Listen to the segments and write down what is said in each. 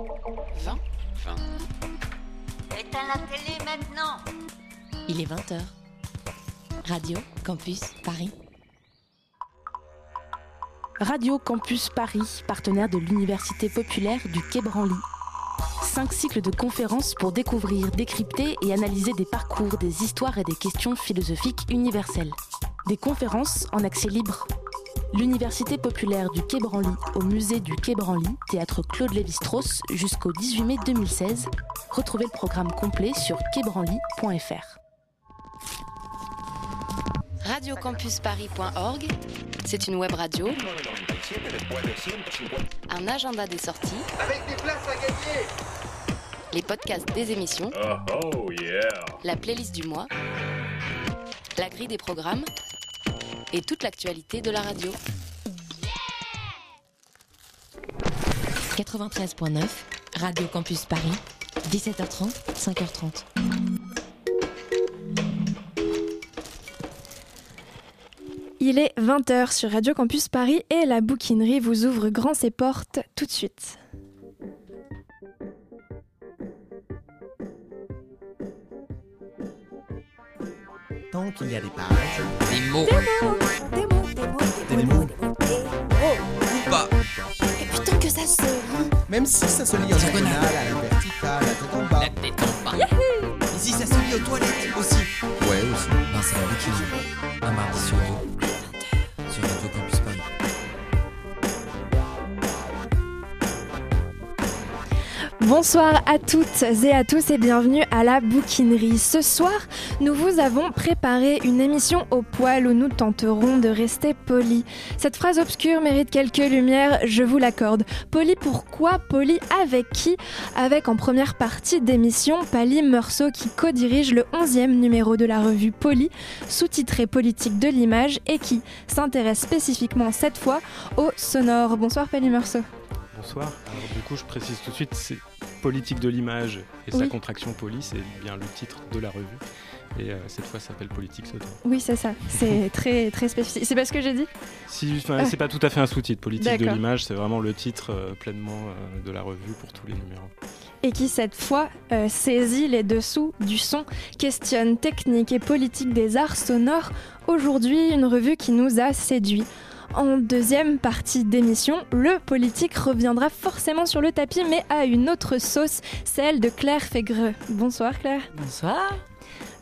20 20. Éteins la télé maintenant Il est 20h. Radio Campus Paris. Radio Campus Paris, partenaire de l'Université populaire du Quai Branly. Cinq cycles de conférences pour découvrir, décrypter et analyser des parcours, des histoires et des questions philosophiques universelles. Des conférences en accès libre. L'Université populaire du Quai Branly au musée du Quai Branly, théâtre Claude Lévi-Strauss jusqu'au 18 mai 2016. Retrouvez le programme complet sur quaibranly.fr. Radiocampusparis.org, c'est une web radio. Un agenda des sorties. Avec des places à gagner Les podcasts des émissions. Oh, oh yeah La playlist du mois. La grille des programmes. Et toute l'actualité de la radio. 93.9, Radio Campus Paris, 17h30, 5h30. Il est 20h sur Radio Campus Paris et la bouquinerie vous ouvre grand ses portes tout de suite. Tant qu'il y a des pages, Des mots. Des mots, des mots, des mots, Ou pas. Et putain que ça se lit même si ça se lit en diagonale, à la verticale, à tête en bas. La tête en bas. Et si ça se lit aux toilettes aussi. Ouais, aussi. Non, c'est la bouquinerie. Un mardi sur deux. Bonsoir à toutes et à tous et bienvenue à la bouquinerie. Ce soir, nous vous avons préparé une émission au poil où nous tenterons de rester polis. Cette phrase obscure mérite quelques lumières, je vous l'accorde. Poli pourquoi? Poli avec qui? Avec en première partie d'émission Pali Meursault qui co-dirige le 11e numéro de la revue Poli, sous-titré Politique de l'image et qui s'intéresse spécifiquement cette fois au sonore. Bonsoir Pali Meursault. Bonsoir. Du coup, je précise tout de suite, c'est politique de l'image et sa contraction poli, c'est bien le titre de la revue. Et euh, cette fois, ça s'appelle politique sonore. Oui, c'est ça. C'est très très spécifique. C'est pas ce que j'ai dit Si, Ah. c'est pas tout à fait un sous-titre. Politique de l'image, c'est vraiment le titre euh, pleinement euh, de la revue pour tous les numéros. et qui cette fois saisit les dessous du son, questionne technique et politique des arts sonores. Aujourd'hui, une revue qui nous a séduits. En deuxième partie d'émission, le politique reviendra forcément sur le tapis, mais à une autre sauce, celle de Claire Fégreux. Bonsoir Claire. Bonsoir.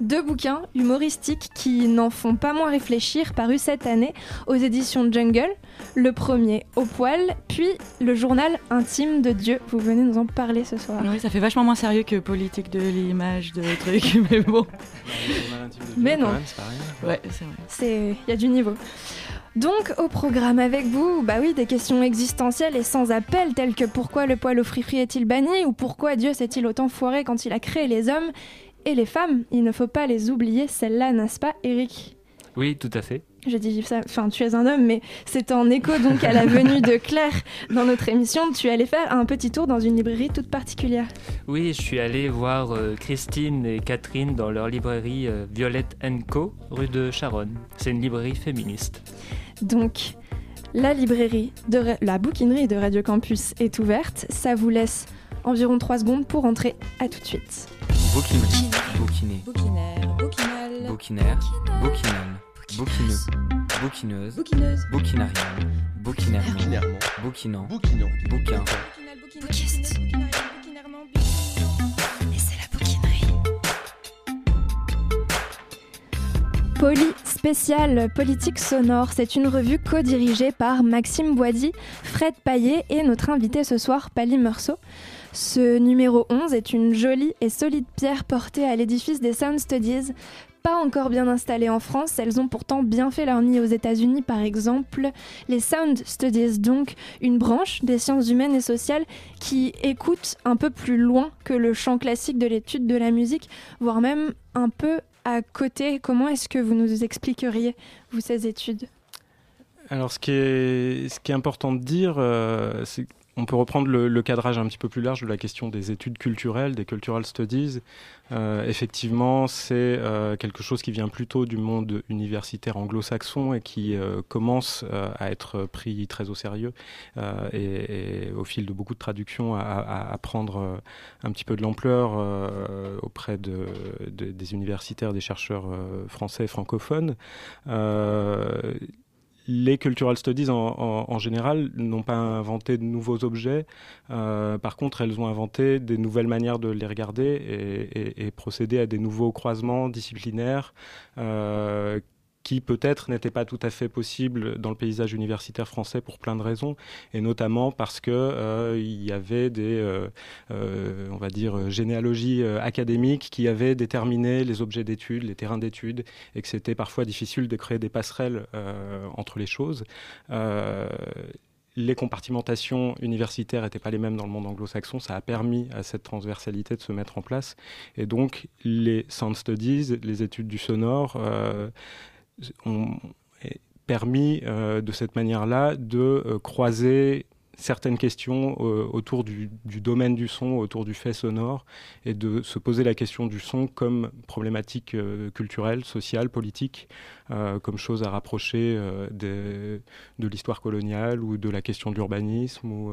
Deux bouquins humoristiques qui n'en font pas moins réfléchir parus cette année aux éditions Jungle. Le premier au poil, puis le journal intime de Dieu. Vous venez nous en parler ce soir. Oui, ça fait vachement moins sérieux que politique de l'image, de trucs, mais bon. Mais non. Quand même, c'est pas rien. Ouais, c'est vrai. C'est, il y a du niveau. Donc au programme avec vous, bah oui, des questions existentielles et sans appel telles que pourquoi le poil au frifri est-il banni ou pourquoi Dieu s'est-il autant foiré quand il a créé les hommes et les femmes? Il ne faut pas les oublier, celles-là, n'est-ce pas, Eric? Oui, tout à fait. Je dis ça, enfin tu es un homme, mais c'est en écho donc à la venue de Claire dans notre émission. Tu allais faire un petit tour dans une librairie toute particulière. Oui, je suis allé voir euh, Christine et Catherine dans leur librairie euh, Violette Co, rue de Charonne. C'est une librairie féministe. Donc, la librairie, de la bouquinerie de Radio Campus est ouverte. Ça vous laisse environ 3 secondes pour entrer. À tout de suite. Bouquinerie. Bouquiné. Bouquinaire, bouquinal, Bouquinaire. Bouquinal. Bouquineux. Bouquineuse. bouquineuse, Bouquinarial. Bouquinairement. Bouquinant. Bouquinant. Bouquin. Bouquiste. Poly spécial politique sonore, c'est une revue co-dirigée par Maxime Boisy, Fred Paillet et notre invité ce soir, Pali Meursault. Ce numéro 11 est une jolie et solide pierre portée à l'édifice des Sound Studies. Pas encore bien installées en France, elles ont pourtant bien fait leur nid aux États-Unis par exemple. Les Sound Studies, donc, une branche des sciences humaines et sociales qui écoute un peu plus loin que le champ classique de l'étude de la musique, voire même un peu à côté. Comment est-ce que vous nous expliqueriez, ces études? Alors, ce qui est, ce qui est important de dire, euh, c'est on peut reprendre le, cadrage un petit peu plus large de la question des études culturelles, des cultural studies. Euh, effectivement, c'est euh, quelque chose qui vient plutôt du monde universitaire anglo-saxon et qui euh, commence à être pris très au sérieux et, au fil de beaucoup de traductions à, prendre un petit peu de l'ampleur auprès de, de, des universitaires, des chercheurs français francophones les cultural studies en, général n'ont pas inventé de nouveaux objets. Euh, par contre, elles ont inventé des nouvelles manières de les regarder et procéder à des nouveaux croisements disciplinaires euh, qui peut-être n'était pas tout à fait possible dans le paysage universitaire français pour plein de raisons, et notamment parce que euh, y avait des, euh, euh, on va dire, généalogies académiques qui avaient déterminé les objets d'études, les terrains d'études, et que c'était parfois difficile de créer des passerelles entre les choses. Les compartimentations universitaires n'étaient pas les mêmes dans le monde anglo-saxon. Ça a permis à cette transversalité de se mettre en place. Et donc, les sound studies, les études du sonore, ont permis euh, de cette manière-là de euh, croiser certaines questions euh, autour du, domaine du son, autour du fait sonore, et de se poser la question du son comme problématique culturelle, sociale, politique, comme chose à rapprocher de, l'histoire coloniale ou de la question de l'urbanisme ou,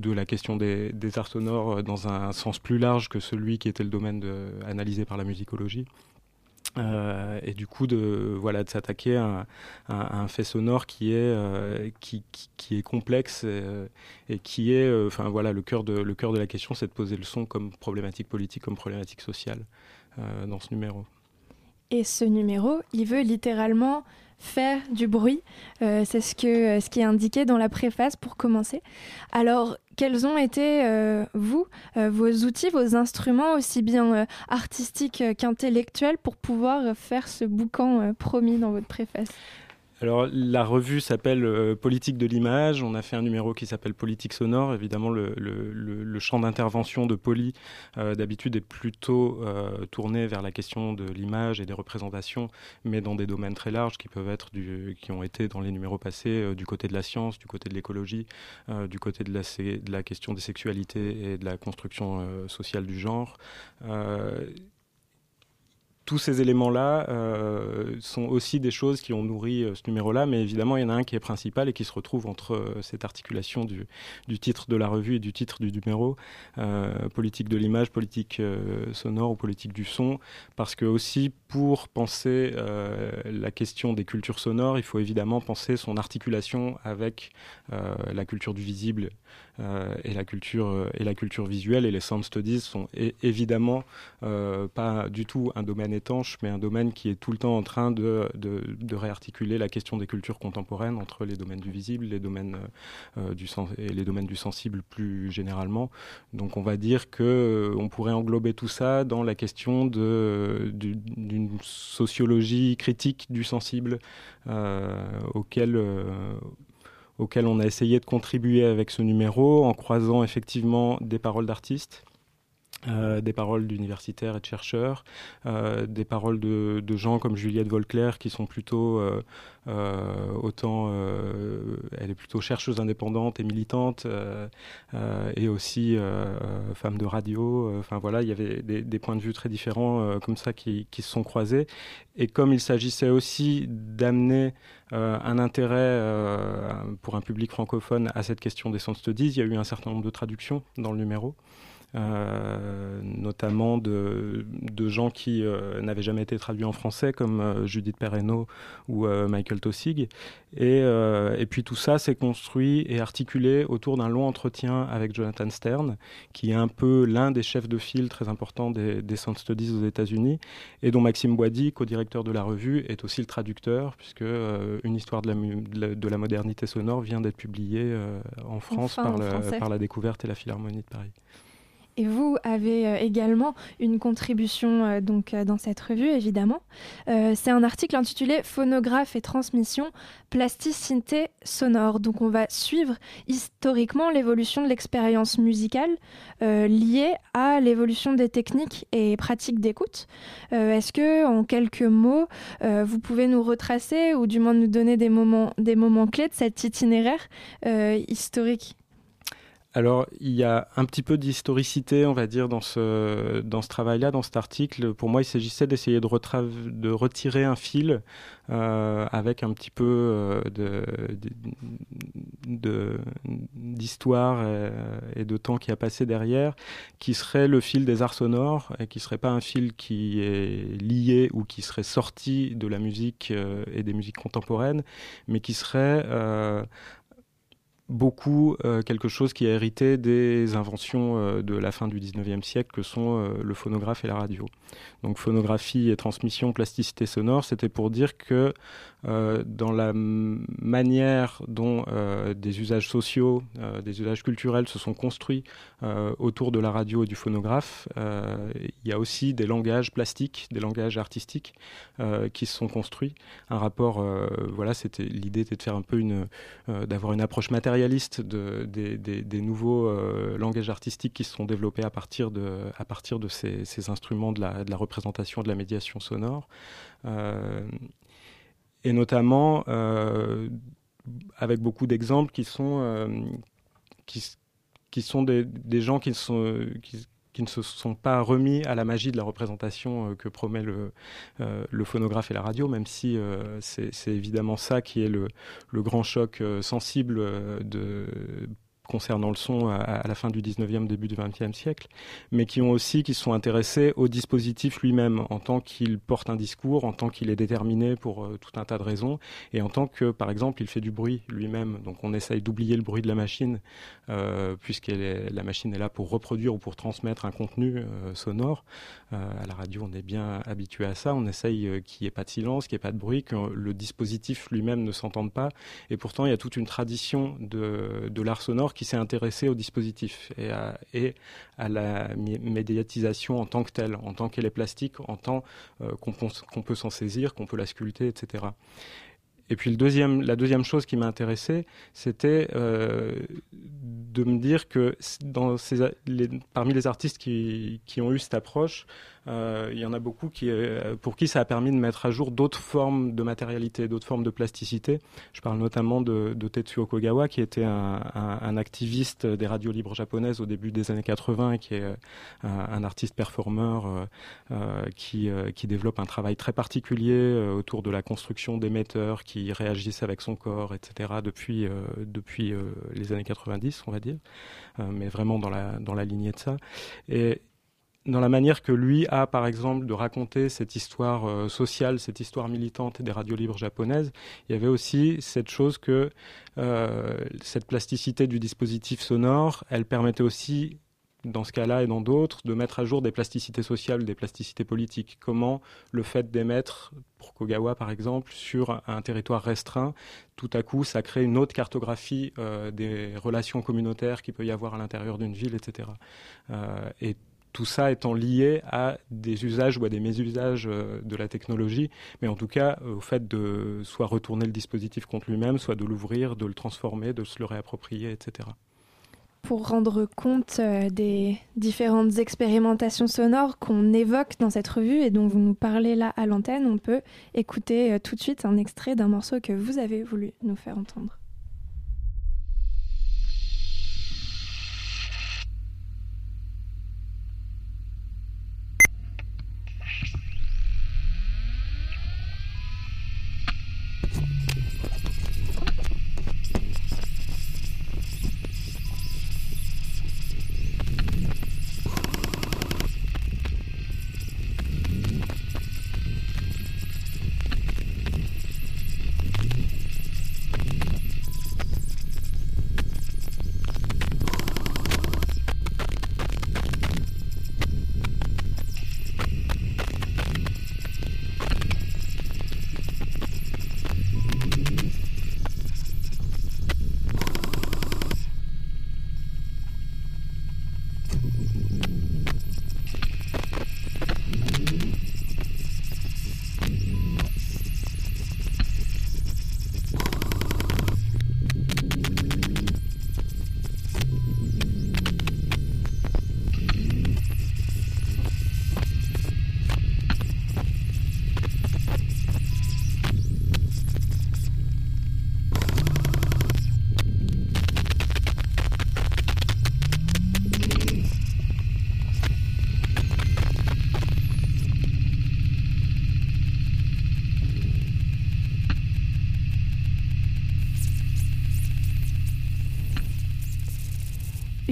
de la question des, arts sonores dans un sens plus large que celui qui était le domaine analysé par la musicologie. Euh, et du coup de voilà de s'attaquer à, un fait sonore qui est euh, qui, qui, est complexe et, euh, qui est enfin voilà le cœur de le cœur de la question c'est de poser le son comme problématique politique comme problématique sociale dans ce numéro et ce numéro il veut littéralement faire du bruit. Euh, c'est ce, que, ce qui est indiqué dans la préface pour commencer. Alors, quels ont été, euh, vous, euh, vos outils, vos instruments, aussi bien euh, artistiques qu'intellectuels, pour pouvoir faire ce boucan euh, promis dans votre préface? Alors la revue s'appelle euh, Politique de l'image. On a fait un numéro qui s'appelle Politique sonore. Évidemment, le, champ d'intervention de Poly euh, d'habitude est plutôt euh, tourné vers la question de l'image et des représentations, mais dans des domaines très larges qui peuvent être du, qui ont été dans les numéros passés du côté de la science, du côté de l'écologie, du côté de la, de la question des sexualités et de la construction sociale du genre. Tous ces éléments-là euh, sont aussi des choses qui ont nourri euh, ce numéro-là, mais évidemment, il y en a un qui est principal et qui se retrouve entre euh, cette articulation du, titre de la revue et du titre du numéro, politique de l'image, politique sonore ou politique du son, parce que aussi pour penser la question des cultures sonores, il faut évidemment penser son articulation avec la culture du visible et la culture euh, et la culture visuelle et les sound studies sont évidemment euh, pas du tout un domaine étanche mais un domaine qui est tout le temps en train de, de, réarticuler la question des cultures contemporaines entre les domaines du visible les domaines euh, du sens et les domaines du sensible plus généralement. Donc on va dire que euh, on pourrait englober tout ça dans la question de d'une sociologie critique du sensible euh, auquel euh, auquel on a essayé de contribuer avec ce numéro en croisant effectivement des paroles d'artistes. Euh, des paroles d'universitaires et de chercheurs, euh, des paroles de, gens comme Juliette Volclair qui sont plutôt euh, autant elle est plutôt chercheuse indépendante et militante et aussi femme de radio. Enfin voilà il y avait des, points de vue très différents comme ça qui, qui se sont croisés. Et comme il s'agissait aussi d'amener un intérêt pour un public francophone à cette question des sound studies il y a eu un certain nombre de traductions dans le numéro notamment de, de gens qui euh, n'avaient jamais été traduits en français, comme euh, Judith Perreno ou euh, Michael Tossig. Et, euh, et puis tout ça s'est construit et articulé autour d'un long entretien avec Jonathan Stern, qui est un peu l'un des chefs de file très importants des, des Sound Studies aux États-Unis, et dont Maxime Boisdy, co-directeur de la revue, est aussi le traducteur, puisque euh, une histoire de la, de la, de la modernité sonore vient d'être publiée euh, en France enfin, par, en le, par la découverte et la Philharmonie de Paris. Et vous avez euh, également une contribution euh, donc euh, dans cette revue, évidemment. C'est un article intitulé Phonographe et transmission, plasticité sonore. Donc on va suivre historiquement l'évolution de l'expérience musicale liée à l'évolution des techniques et pratiques d'écoute. Est-ce que, en quelques mots, vous pouvez nous retracer ou du moins nous donner des moments, des moments clés de cet itinéraire historique? Alors, il y a un petit peu d'historicité, on va dire, dans ce, dans ce travail-là, dans cet article. Pour moi, il s'agissait d'essayer de, de retirer un fil euh, avec un petit peu euh, de, de- d'histoire et, et de temps qui a passé derrière, qui serait le fil des arts sonores et qui serait pas un fil qui est lié ou qui serait sorti de la musique euh, et des musiques contemporaines, mais qui serait euh, beaucoup euh, quelque chose qui a hérité des inventions euh, de la fin du 19e siècle que sont euh, le phonographe et la radio. Donc phonographie et transmission, plasticité sonore, c'était pour dire que dans la manière dont des usages sociaux, des usages culturels se sont construits autour de la radio et du phonographe, il y a aussi des langages plastiques, des langages artistiques qui se sont construits. Un rapport, voilà, c'était l'idée était de faire un peu une, d'avoir une approche de, des, nouveaux euh, langages artistiques qui se sont développés à partir de, à partir de ces, instruments de la, de la représentation, de la médiation sonore. Euh, et notamment euh, avec beaucoup d'exemples qui sont, qui, qui sont des, des gens qui, sont, qui ne se sont pas remis à la magie de la représentation euh, que promet le, euh, le phonographe et la radio, même si euh, c'est évidemment ça qui est le, le grand choc sensible de concernant le son à, la fin du 19e, début du 20e siècle, mais qui ont aussi, qui sont intéressés au dispositif lui-même, en tant qu'il porte un discours, en tant qu'il est déterminé pour euh, tout un tas de raisons, et en tant que, par exemple, il fait du bruit lui-même. Donc on essaye d'oublier le bruit de la machine, euh, puisque la machine est là pour reproduire ou pour transmettre un contenu euh, sonore. À la radio, on est bien habitué à ça. On essaye qu'il n'y ait pas de silence, qu'il n'y ait pas de bruit, que le dispositif lui-même ne s'entende pas. Et pourtant, il y a toute une tradition de, de l'art sonore qui s'est intéressée au dispositif et à, la médiatisation en tant que telle, en tant qu'elle est plastique, en tant euh, qu'on peut s'en saisir, qu'on peut la sculpter, etc. Et puis la deuxième chose qui m'a intéressé, c'était euh, de me dire que parmi les artistes qui, qui ont eu cette approche, il y en a beaucoup qui, euh, pour qui ça a permis de mettre à jour d'autres formes de matérialité, d'autres formes de plasticité. Je parle notamment de, de Tetsuo qui était un, activiste des radios libres japonaises au début des années 80 et qui est euh, un, artiste performeur euh, euh, qui, euh, développe un travail très particulier euh, autour de la construction d'émetteurs qui réagissent avec son corps, etc. depuis, euh, depuis euh, les années 90, on va dire, euh, mais vraiment dans la, dans la lignée de ça. Dans la manière que lui a, par exemple, de raconter cette histoire euh, sociale, cette histoire militante des radios libres japonaises, il y avait aussi cette chose que euh, cette plasticité du dispositif sonore, elle permettait aussi dans ce cas-là et dans d'autres, de mettre à jour des plasticités sociales, des plasticités politiques. Comment le fait d'émettre, pour Kogawa par exemple, sur un territoire restreint, tout à coup, ça crée une autre cartographie euh, des relations communautaires qu'il peut y avoir à l'intérieur d'une ville, etc. Et tout ça étant lié à des usages ou à des mésusages euh, de la technologie, mais en tout cas euh, au fait de soit retourner le dispositif contre lui-même, soit de l'ouvrir, de le transformer, de se le réapproprier, etc. pour rendre compte euh, des différentes expérimentations sonores qu'on évoque dans cette revue et dont vous nous parlez là à l'antenne, on peut écouter tout de suite un extrait d'un morceau que vous avez voulu nous faire entendre.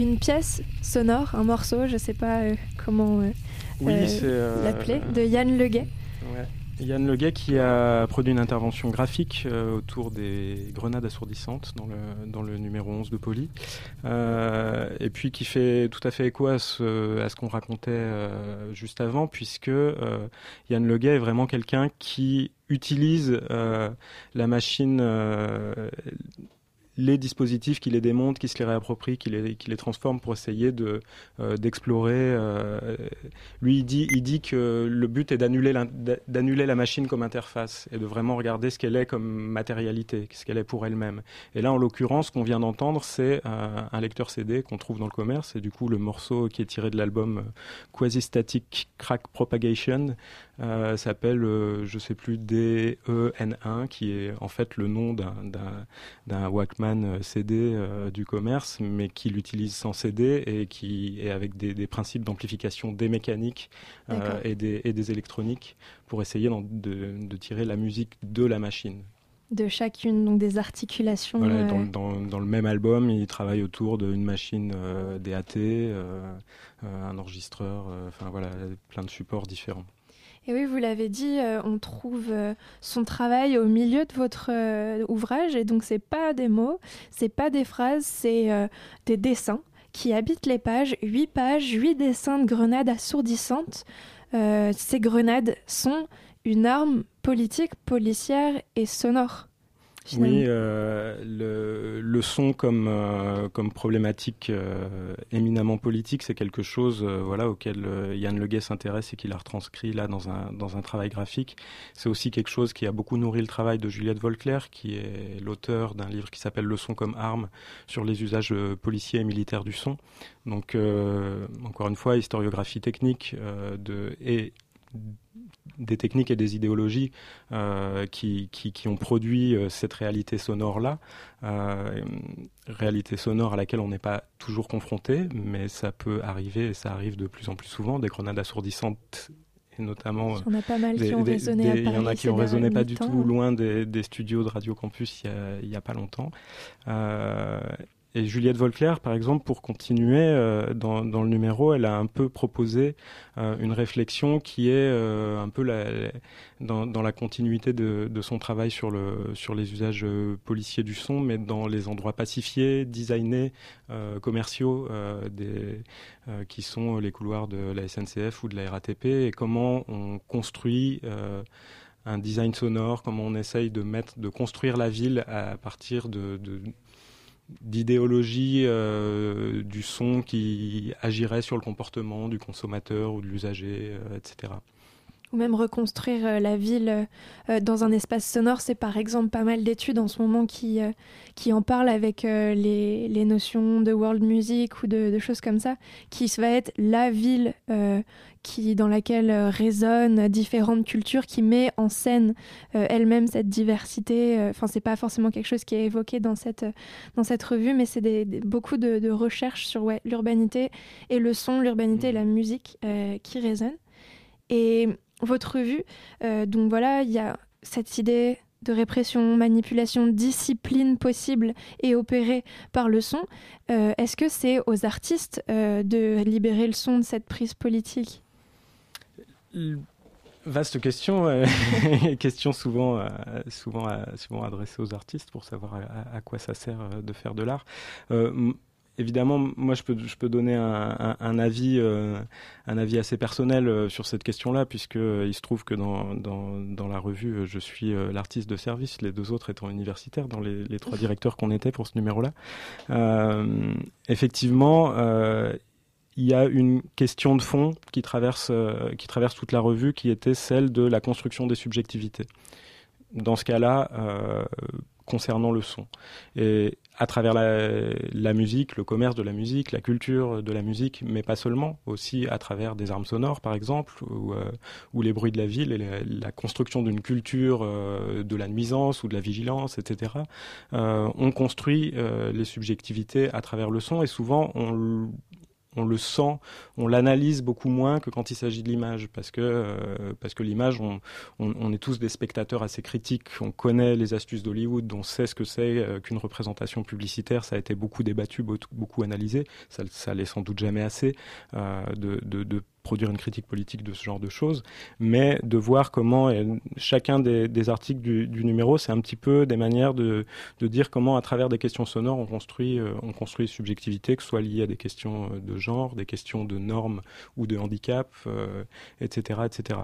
Une pièce sonore, un morceau, je sais pas euh, comment euh, Oui, euh, l'appeler, de Yann Leguet. Ouais. Yann Leguet qui a produit une intervention graphique euh, autour des grenades assourdissantes dans le, dans le numéro 11 de Poli, Euh, et puis qui fait tout à fait écho à ce, à ce qu'on racontait euh, juste avant, puisque Yann Leguet est vraiment quelqu'un qui utilise la machine, les dispositifs, qui les démonte, qui se les réapproprie, qui les, qui les transforme pour essayer de, euh, d'explorer. euh, lui, il dit, il dit que le but est d'annuler, l'in- d'annuler la machine comme interface et de vraiment regarder ce qu'elle est comme matérialité, ce qu'elle est pour elle-même. Et là, en l'occurrence, ce qu'on vient d'entendre, c'est euh, un lecteur CD qu'on trouve dans le commerce. Et du coup, le morceau qui est tiré de l'album Quasi Static Crack Propagation s'appelle, je sais plus, DEN1, qui est en fait le nom d'un, d'un, d'un euh, CD euh, du commerce, mais qui l'utilise sans CD et qui est avec des, des principes d'amplification des mécaniques euh, et, des, et des électroniques pour essayer de, de tirer la musique de la machine. de chacune, donc des articulations. Voilà, dans, dans- dans le même album, il travaille autour d'une machine euh, DAT, euh, un enregistreur, euh, enfin voilà, plein de supports différents. Et oui, vous l'avez dit, euh, on trouve euh, son travail au milieu de votre euh, ouvrage, et donc c'est pas des mots, c'est pas des phrases, c'est des dessins qui habitent les pages. Huit pages, huit dessins de grenades assourdissantes. Ces grenades sont une arme politique, policière et sonore. Finalement. Oui, euh, le, le son comme, euh, comme problématique euh, éminemment politique, c'est quelque chose voilà, auquel Yann Leguet s'intéresse et qu'il a retranscrit là dans un, dans un travail graphique. C'est aussi quelque chose qui a beaucoup nourri le travail de Juliette Volclair, qui est l'auteur d'un livre qui s'appelle Le son comme arme sur les usages policiers et militaires du son. Donc, euh, encore une fois, historiographie technique euh, de, et des techniques et des idéologies euh, qui, qui, qui ont produit euh, cette réalité sonore-là, euh, réalité sonore à laquelle on n'est pas toujours confronté, mais ça peut arriver et ça arrive de plus en plus souvent, des grenades assourdissantes et notamment... Il y en a pas mal qui ont résonné à des- Il y en a qui ont résonné pas du tout loin des, des studios de Radio Campus il y a, il y a pas longtemps. Euh, et Juliette Volclair, par exemple, pour continuer euh, dans, le numéro, elle a un peu proposé euh, une réflexion qui est euh, un peu dans, la continuité de, son travail sur, le, sur les usages policiers du son, mais dans les endroits pacifiés, designés, commerciaux, qui sont les couloirs de la SNCF ou de la RATP, et comment on construit un design sonore, comment on essaye de mettre, de construire la ville à partir de d'idéologie euh, du son qui agirait sur le comportement du consommateur ou de l'usager, euh, etc. Ou même reconstruire euh, la ville euh, dans un espace sonore. C'est par exemple pas mal d'études en ce moment qui, euh, qui en parlent avec euh, les, les notions de world music ou de, de choses comme ça, qui va être la ville euh, qui, dans laquelle euh, résonnent différentes cultures, qui met en scène euh, elle-même cette diversité. Euh, Enfin, c'est pas forcément quelque chose qui est évoqué dans cette, dans cette revue, mais c'est des, des- beaucoup de, de recherches sur ouais, l'urbanité et le son, l'urbanité et la musique euh, qui résonnent. Et votre revue, euh, donc voilà, il y a cette idée de répression, manipulation, discipline possible et opérée par le son. Euh, Est-ce que c'est aux artistes euh, de libérer le son de cette prise politique? Vaste question, question souvent, souvent, souvent adressée aux artistes pour savoir à, quoi ça sert de faire de l'art. Évidemment, moi, je peux, je peux donner un, un- un avis, euh, un avis assez personnel euh, sur cette question-là, puisque euh, il se trouve que dans, dans, dans la revue, je suis l'artiste de service, les deux autres étant universitaires, dans les, les trois directeurs qu'on était pour ce numéro-là. Euh, effectivement. euh, il y a une question de fond qui traverse, euh, qui traverse toute la revue, qui était celle de la construction des subjectivités. Dans ce cas-là, euh, concernant le son. Et à travers la, la musique, le commerce de la musique, la culture de la musique, mais pas seulement, aussi à travers des armes sonores, par exemple, ou, euh, ou les bruits de la ville et la, construction d'une culture euh, de la nuisance ou de la vigilance, etc. Euh, on construit euh, les subjectivités à travers le son et souvent on, on le sent, on l'analyse beaucoup moins que quand il s'agit de l'image, parce que, euh, que l'image, on, on, est tous des spectateurs assez critiques, on connaît les astuces d'Hollywood, on sait ce que c'est euh, qu'une représentation publicitaire, ça a été beaucoup débattu, beaucoup analysé, ça, ça l'est sans doute jamais assez euh, de produire une critique politique de ce genre de choses, mais de voir comment chacun des, articles du, numéro, c'est un petit peu des manières de, dire comment, à travers des questions sonores, on construit, euh, on construit subjectivité, que ce soit lié à des questions euh, de genre, des questions de normes ou de handicap, etc., euh, etc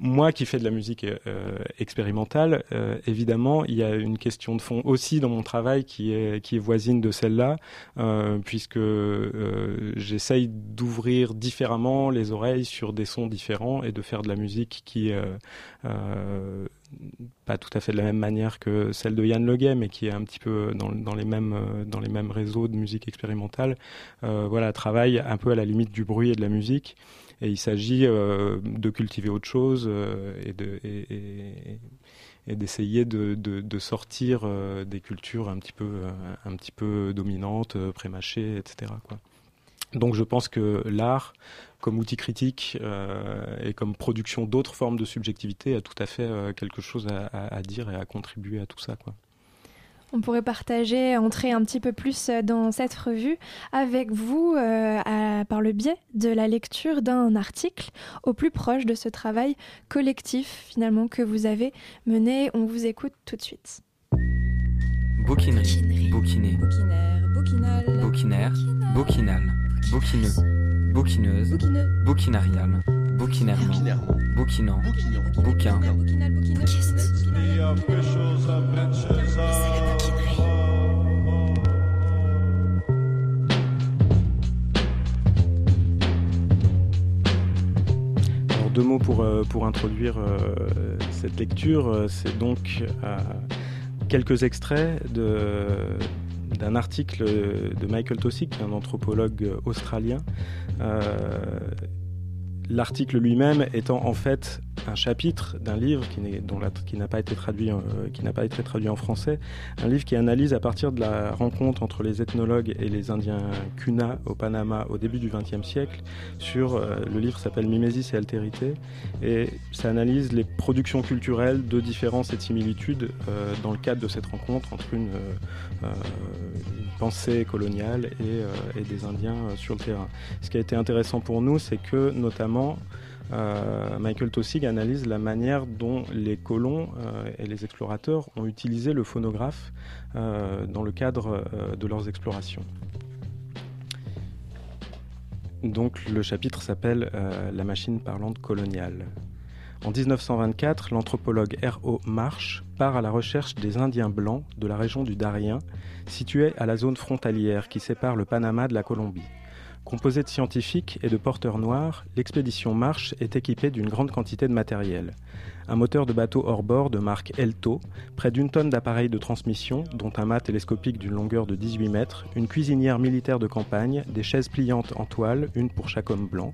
moi qui fais de la musique euh, expérimentale, euh, évidemment, il y a une question de fond aussi dans mon travail qui est, qui est voisine de celle-là, euh, puisque j'essaye d'ouvrir différemment les oreilles sur des sons différents et de faire de la musique qui est pas tout à fait de la même manière que celle de Yann Leguet, mais qui est un petit peu dans, dans les, mêmes, dans les mêmes réseaux de musique expérimentale. voilà, travaille un peu à la limite du bruit et de la musique. Et il s'agit euh, de cultiver autre chose euh, et de et, d'essayer de, sortir euh, des cultures un petit peu dominantes, prémâchées, etc. Donc je pense que l'art, comme outil critique et comme production d'autres formes de subjectivité, a tout à fait quelque chose à, dire et à contribuer à tout ça. On pourrait partager, entrer un petit peu plus euh, dans cette revue avec vous euh, par le biais de la lecture d'un article au plus proche de ce travail collectif finalement que vous avez mené. On vous écoute tout de suite. Bouquinerie, bouquiné, bouquinaire, bouquinal, bouquinaire, bouquinal, bouquineux, bouquineuse, bouquinarial, bouquinairement, bouquinant, bouquin, deux mots pour, euh, pour introduire euh, cette lecture. Euh, c'est donc quelques extraits d'un article de Michael Tosick, un anthropologue australien. L'article lui-même étant en fait un chapitre d'un livre qui, dont qui n'a pas été traduit, euh, qui n'a pas été traduit en français, un livre qui analyse à partir de la rencontre entre les ethnologues et les Indiens Kuna au Panama au début du XXe siècle. Sur euh, le livre s'appelle Mimésis et altérité et ça analyse les productions culturelles de différences et de similitudes euh, dans le cadre de cette rencontre entre une, pensée coloniale et, et des Indiens sur le terrain. Ce qui a été intéressant pour nous, c'est que notamment euh, Michael Tossig analyse la manière dont les colons euh, et les explorateurs ont utilisé le phonographe euh, dans le cadre de leurs explorations. Donc le chapitre s'appelle La machine parlante coloniale. En 1924, l'anthropologue R.O. Marsh part à la recherche des Indiens blancs de la région du Darien, située à la zone frontalière qui sépare le Panama de la Colombie. Composée de scientifiques et de porteurs noirs, l'expédition Marche est équipée d'une grande quantité de matériel. Un moteur de bateau hors bord de marque Elto, près d'une tonne d'appareils de transmission, dont un mât télescopique d'une longueur de 18 mètres, une cuisinière militaire de campagne, des chaises pliantes en toile, une pour chaque homme blanc,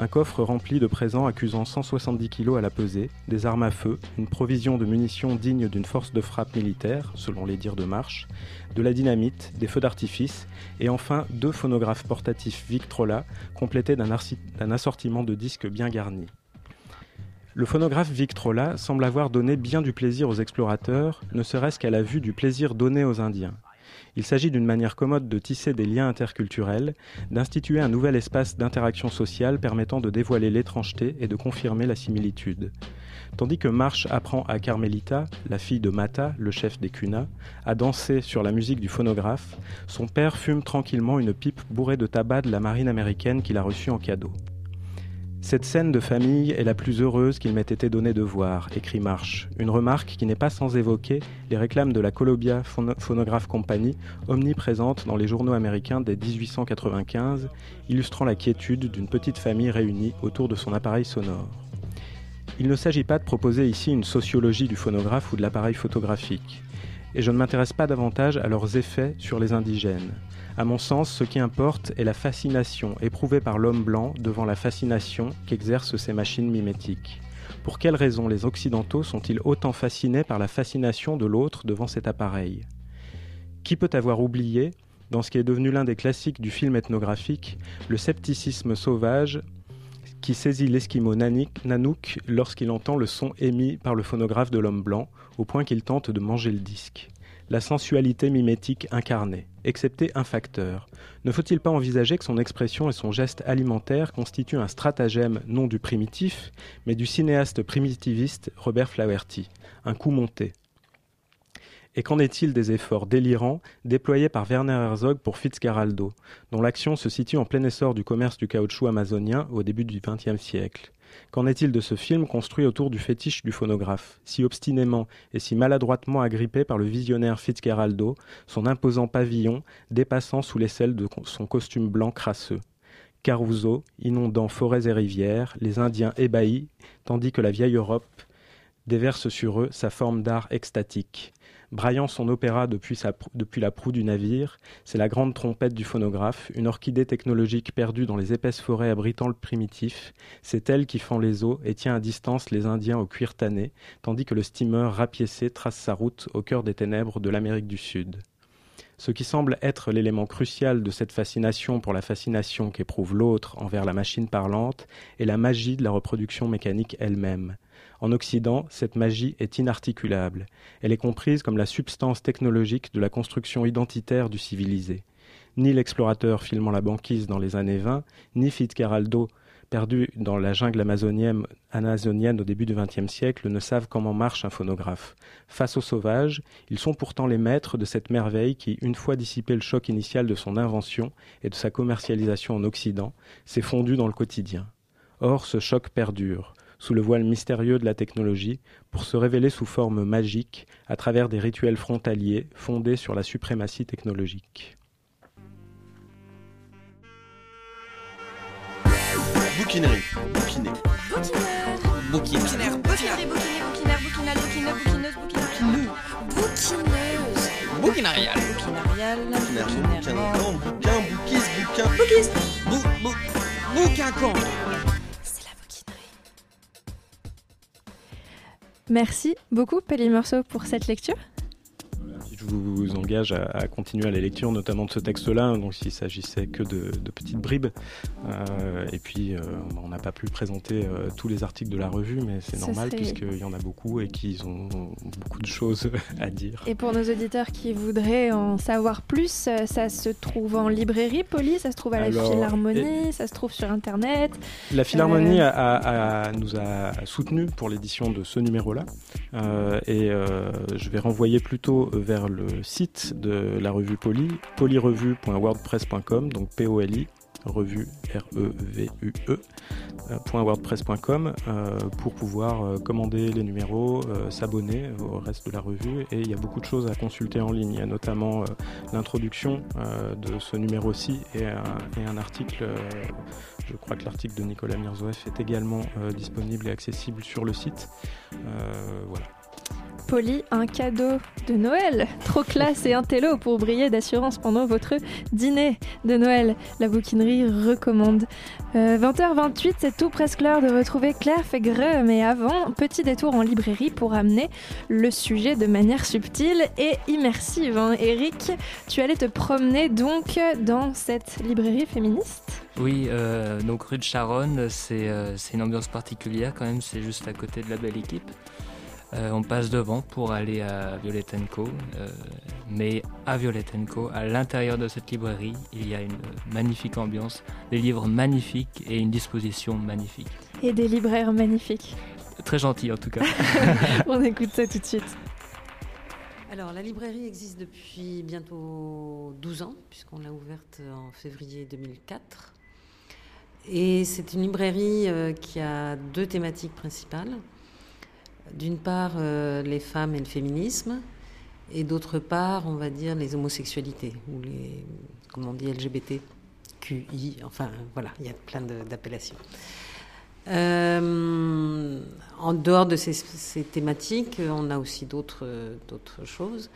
un coffre rempli de présents accusant 170 kg à la pesée, des armes à feu, une provision de munitions digne d'une force de frappe militaire, selon les dires de Marche, de la dynamite, des feux d'artifice, et enfin deux phonographes portatifs Victrola, complétés d'un assortiment de disques bien garnis. Le phonographe Victrola semble avoir donné bien du plaisir aux explorateurs, ne serait-ce qu'à la vue du plaisir donné aux Indiens. Il s'agit d'une manière commode de tisser des liens interculturels, d'instituer un nouvel espace d'interaction sociale permettant de dévoiler l'étrangeté et de confirmer la similitude. Tandis que Marsh apprend à Carmelita, la fille de Mata, le chef des Kuna, à danser sur la musique du phonographe, son père fume tranquillement une pipe bourrée de tabac de la marine américaine qu'il a reçue en cadeau. Cette scène de famille est la plus heureuse qu'il m'ait été donné de voir, écrit Marsh, une remarque qui n'est pas sans évoquer les réclames de la Columbia Phonograph Company, omniprésente dans les journaux américains dès 1895, illustrant la quiétude d'une petite famille réunie autour de son appareil sonore. Il ne s'agit pas de proposer ici une sociologie du phonographe ou de l'appareil photographique, et je ne m'intéresse pas davantage à leurs effets sur les indigènes. À mon sens, ce qui importe est la fascination éprouvée par l'homme blanc devant la fascination qu'exercent ces machines mimétiques. Pour quelles raisons les Occidentaux sont-ils autant fascinés par la fascination de l'autre devant cet appareil? Qui peut avoir oublié Dans ce qui est devenu l'un des classiques du film ethnographique, le scepticisme sauvage qui saisit l'Esquimau Nanook lorsqu'il entend le son émis par le phonographe de l'homme blanc, au point qu'il tente de manger le disque? La sensualité mimétique incarnée, excepté un facteur. Ne faut-il pas envisager que son expression et son geste alimentaire constituent un stratagème non du primitif, mais du cinéaste primitiviste Robert Flaherty, un coup monté? Et qu'en est-il des efforts délirants déployés par Werner Herzog pour Fitzcarraldo, dont l'action se situe en plein essor du commerce du caoutchouc amazonien au début du XXe siècle? Qu'en est-il de ce film construit autour du fétiche du phonographe, si obstinément et si maladroitement agrippé par le visionnaire Fitzcarraldo, son imposant pavillon dépassant sous l'aisselle de son costume blanc crasseux? Caruso, inondant forêts et rivières, les Indiens ébahis, tandis que la vieille Europe déverse sur eux sa forme d'art extatique. Braillant son opéra depuis, la proue du navire, c'est la grande trompette du phonographe, une orchidée technologique perdue dans les épaisses forêts abritant le primitif. C'est elle qui fend les eaux et tient à distance les Indiens au cuir tanné, tandis que le steamer rapiécé trace sa route au cœur des ténèbres de l'Amérique du Sud. Ce qui semble être l'élément crucial de cette fascination pour la fascination qu'éprouve l'autre envers la machine parlante est la magie de la reproduction mécanique elle-même. En Occident, cette magie est inarticulable. Elle est comprise comme la substance technologique de la construction identitaire du civilisé. Ni l'explorateur filmant la banquise dans les années 20, ni Fitzcarraldo, perdu dans la jungle amazonienne, amazonienne au début du XXe siècle, ne savent comment marche un phonographe. Face aux sauvages, ils sont pourtant les maîtres de cette merveille qui, une fois dissipé le choc initial de son invention et de sa commercialisation en Occident, s'est fondu dans le quotidien. Or, ce choc perdure sous le voile mystérieux de la technologie, pour se révéler sous forme magique à travers des rituels frontaliers fondés sur la suprématie technologique. Bouquinerie. Bouquiné. Bouquinaire. Bouquinariale. Bouquinaire. Bouquin. Bouquin. Bouquise. Bou. Bou. Bouquin. Merci beaucoup, Pelli Morceau, pour cette lecture je vous engage à, continuer à la lecture, notamment de ce texte-là, donc s'il s'agissait que de, petites bribes. Euh, et puis, euh, on n'a pas pu présenter euh, tous les articles de la revue, mais c'est normal puisqu'il y en a beaucoup et qu'ils ont beaucoup de choses à dire. Et pour nos auditeurs qui voudraient en savoir plus, ça se trouve en librairie, Poli, ça se trouve à la Philharmonie, ça se trouve sur Internet. La Philharmonie nous a soutenus pour l'édition de ce numéro-là. et je vais renvoyer plutôt vers le site de la revue Poly, polyrevue.wordpress.com, donc P-O-L-I, revue R-E-V-U-E, euh, .wordpress.com euh, pour pouvoir euh, commander les numéros, s'abonner au reste de la revue et il y a beaucoup de choses à consulter en ligne. Il y a notamment l'introduction de ce numéro-ci et, un article, je crois que l'article de Nicolas Mirzoeff est également disponible et accessible sur le site. voilà. Poli, un cadeau de Noël. Trop classe et intello pour briller d'assurance pendant votre dîner de Noël. La bouquinerie recommande. 20h28, euh, c'est tout presque l'heure de retrouver Claire Fégreux, mais avant, petit détour en librairie pour amener le sujet de manière subtile et immersive. Hein. Eric, tu allais te promener donc dans cette librairie féministe? Oui, euh, donc rue de Charonne, euh, c'est une ambiance particulière quand même, c'est juste à côté de la belle équipe. Euh, on passe devant pour aller à Violette Co. Euh, mais à Violette Co, à l'intérieur de cette librairie, il y a une magnifique ambiance, des livres magnifiques et une disposition magnifique. Et des libraires magnifiques. Très gentil en tout cas. on écoute ça tout de suite. Alors, la librairie existe depuis bientôt 12 ans, puisqu'on l'a ouverte en février 2004. Et c'est une librairie euh, qui a deux thématiques principales. D'une part, euh, les femmes et le féminisme, et d'autre part, on va dire les homosexualités, ou les, comment on dit, LGBTQI, enfin voilà, il y a plein d'appellations. Euh, en dehors de ces, thématiques, on a aussi d'autres choses.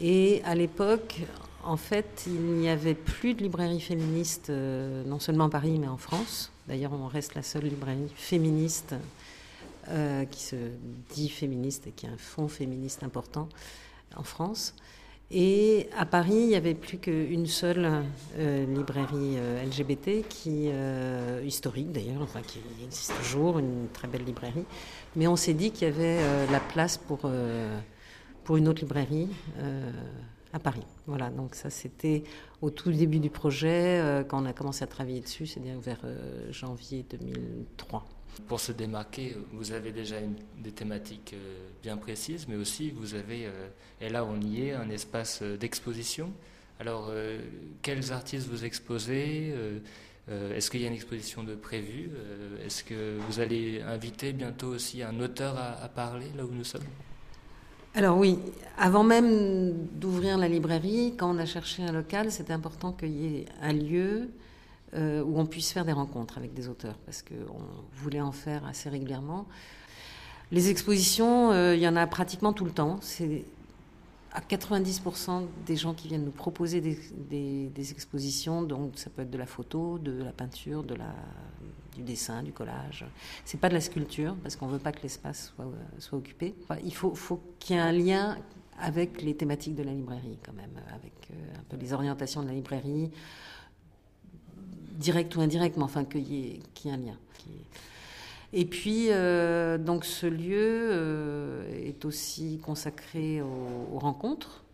Et à l'époque, en fait, il n'y avait plus de librairie féministe, euh, non seulement à Paris, mais en France. D'ailleurs, on reste la seule librairie féministe euh, qui se dit féministe et qui a un fonds féministe important en France. Et à Paris, il n'y avait plus qu'une seule euh, librairie euh, LGBT, qui, historique d'ailleurs, qui existe toujours, une très belle librairie. Mais on s'est dit qu'il y avait la place pour, pour une autre librairie à Paris. Voilà, donc ça c'était au tout début du projet, quand on a commencé à travailler dessus, c'est-à-dire vers janvier 2003. Pour se démarquer, vous avez déjà des thématiques euh, bien précises, mais aussi vous avez, euh, et là on y est, un espace euh, d'exposition. Alors, quels artistes vous exposez Est-ce qu'il y a une exposition de prévue Est-ce que vous allez inviter bientôt aussi un auteur à, parler là où nous sommes? Alors oui, avant même d'ouvrir la librairie, quand on a cherché un local, c'était important qu'il y ait un lieu euh, où on puisse faire des rencontres avec des auteurs, parce qu'on voulait en faire assez régulièrement. Les expositions, euh, il y en a pratiquement tout le temps. C'est à 90% des gens qui viennent nous proposer des, expositions, donc ça peut être de la photo, de la peinture, du dessin, du collage. C'est pas de la sculpture, parce qu'on veut pas que l'espace soit, soit, occupé. il faut, faut qu'il y ait un lien avec les thématiques de la librairie, quand même, avec euh, un peu les orientations de la librairie, direct ou indirect, mais enfin qu'il y, ait un lien. Et puis, euh, donc ce lieu euh, est aussi consacré aux, rencontres.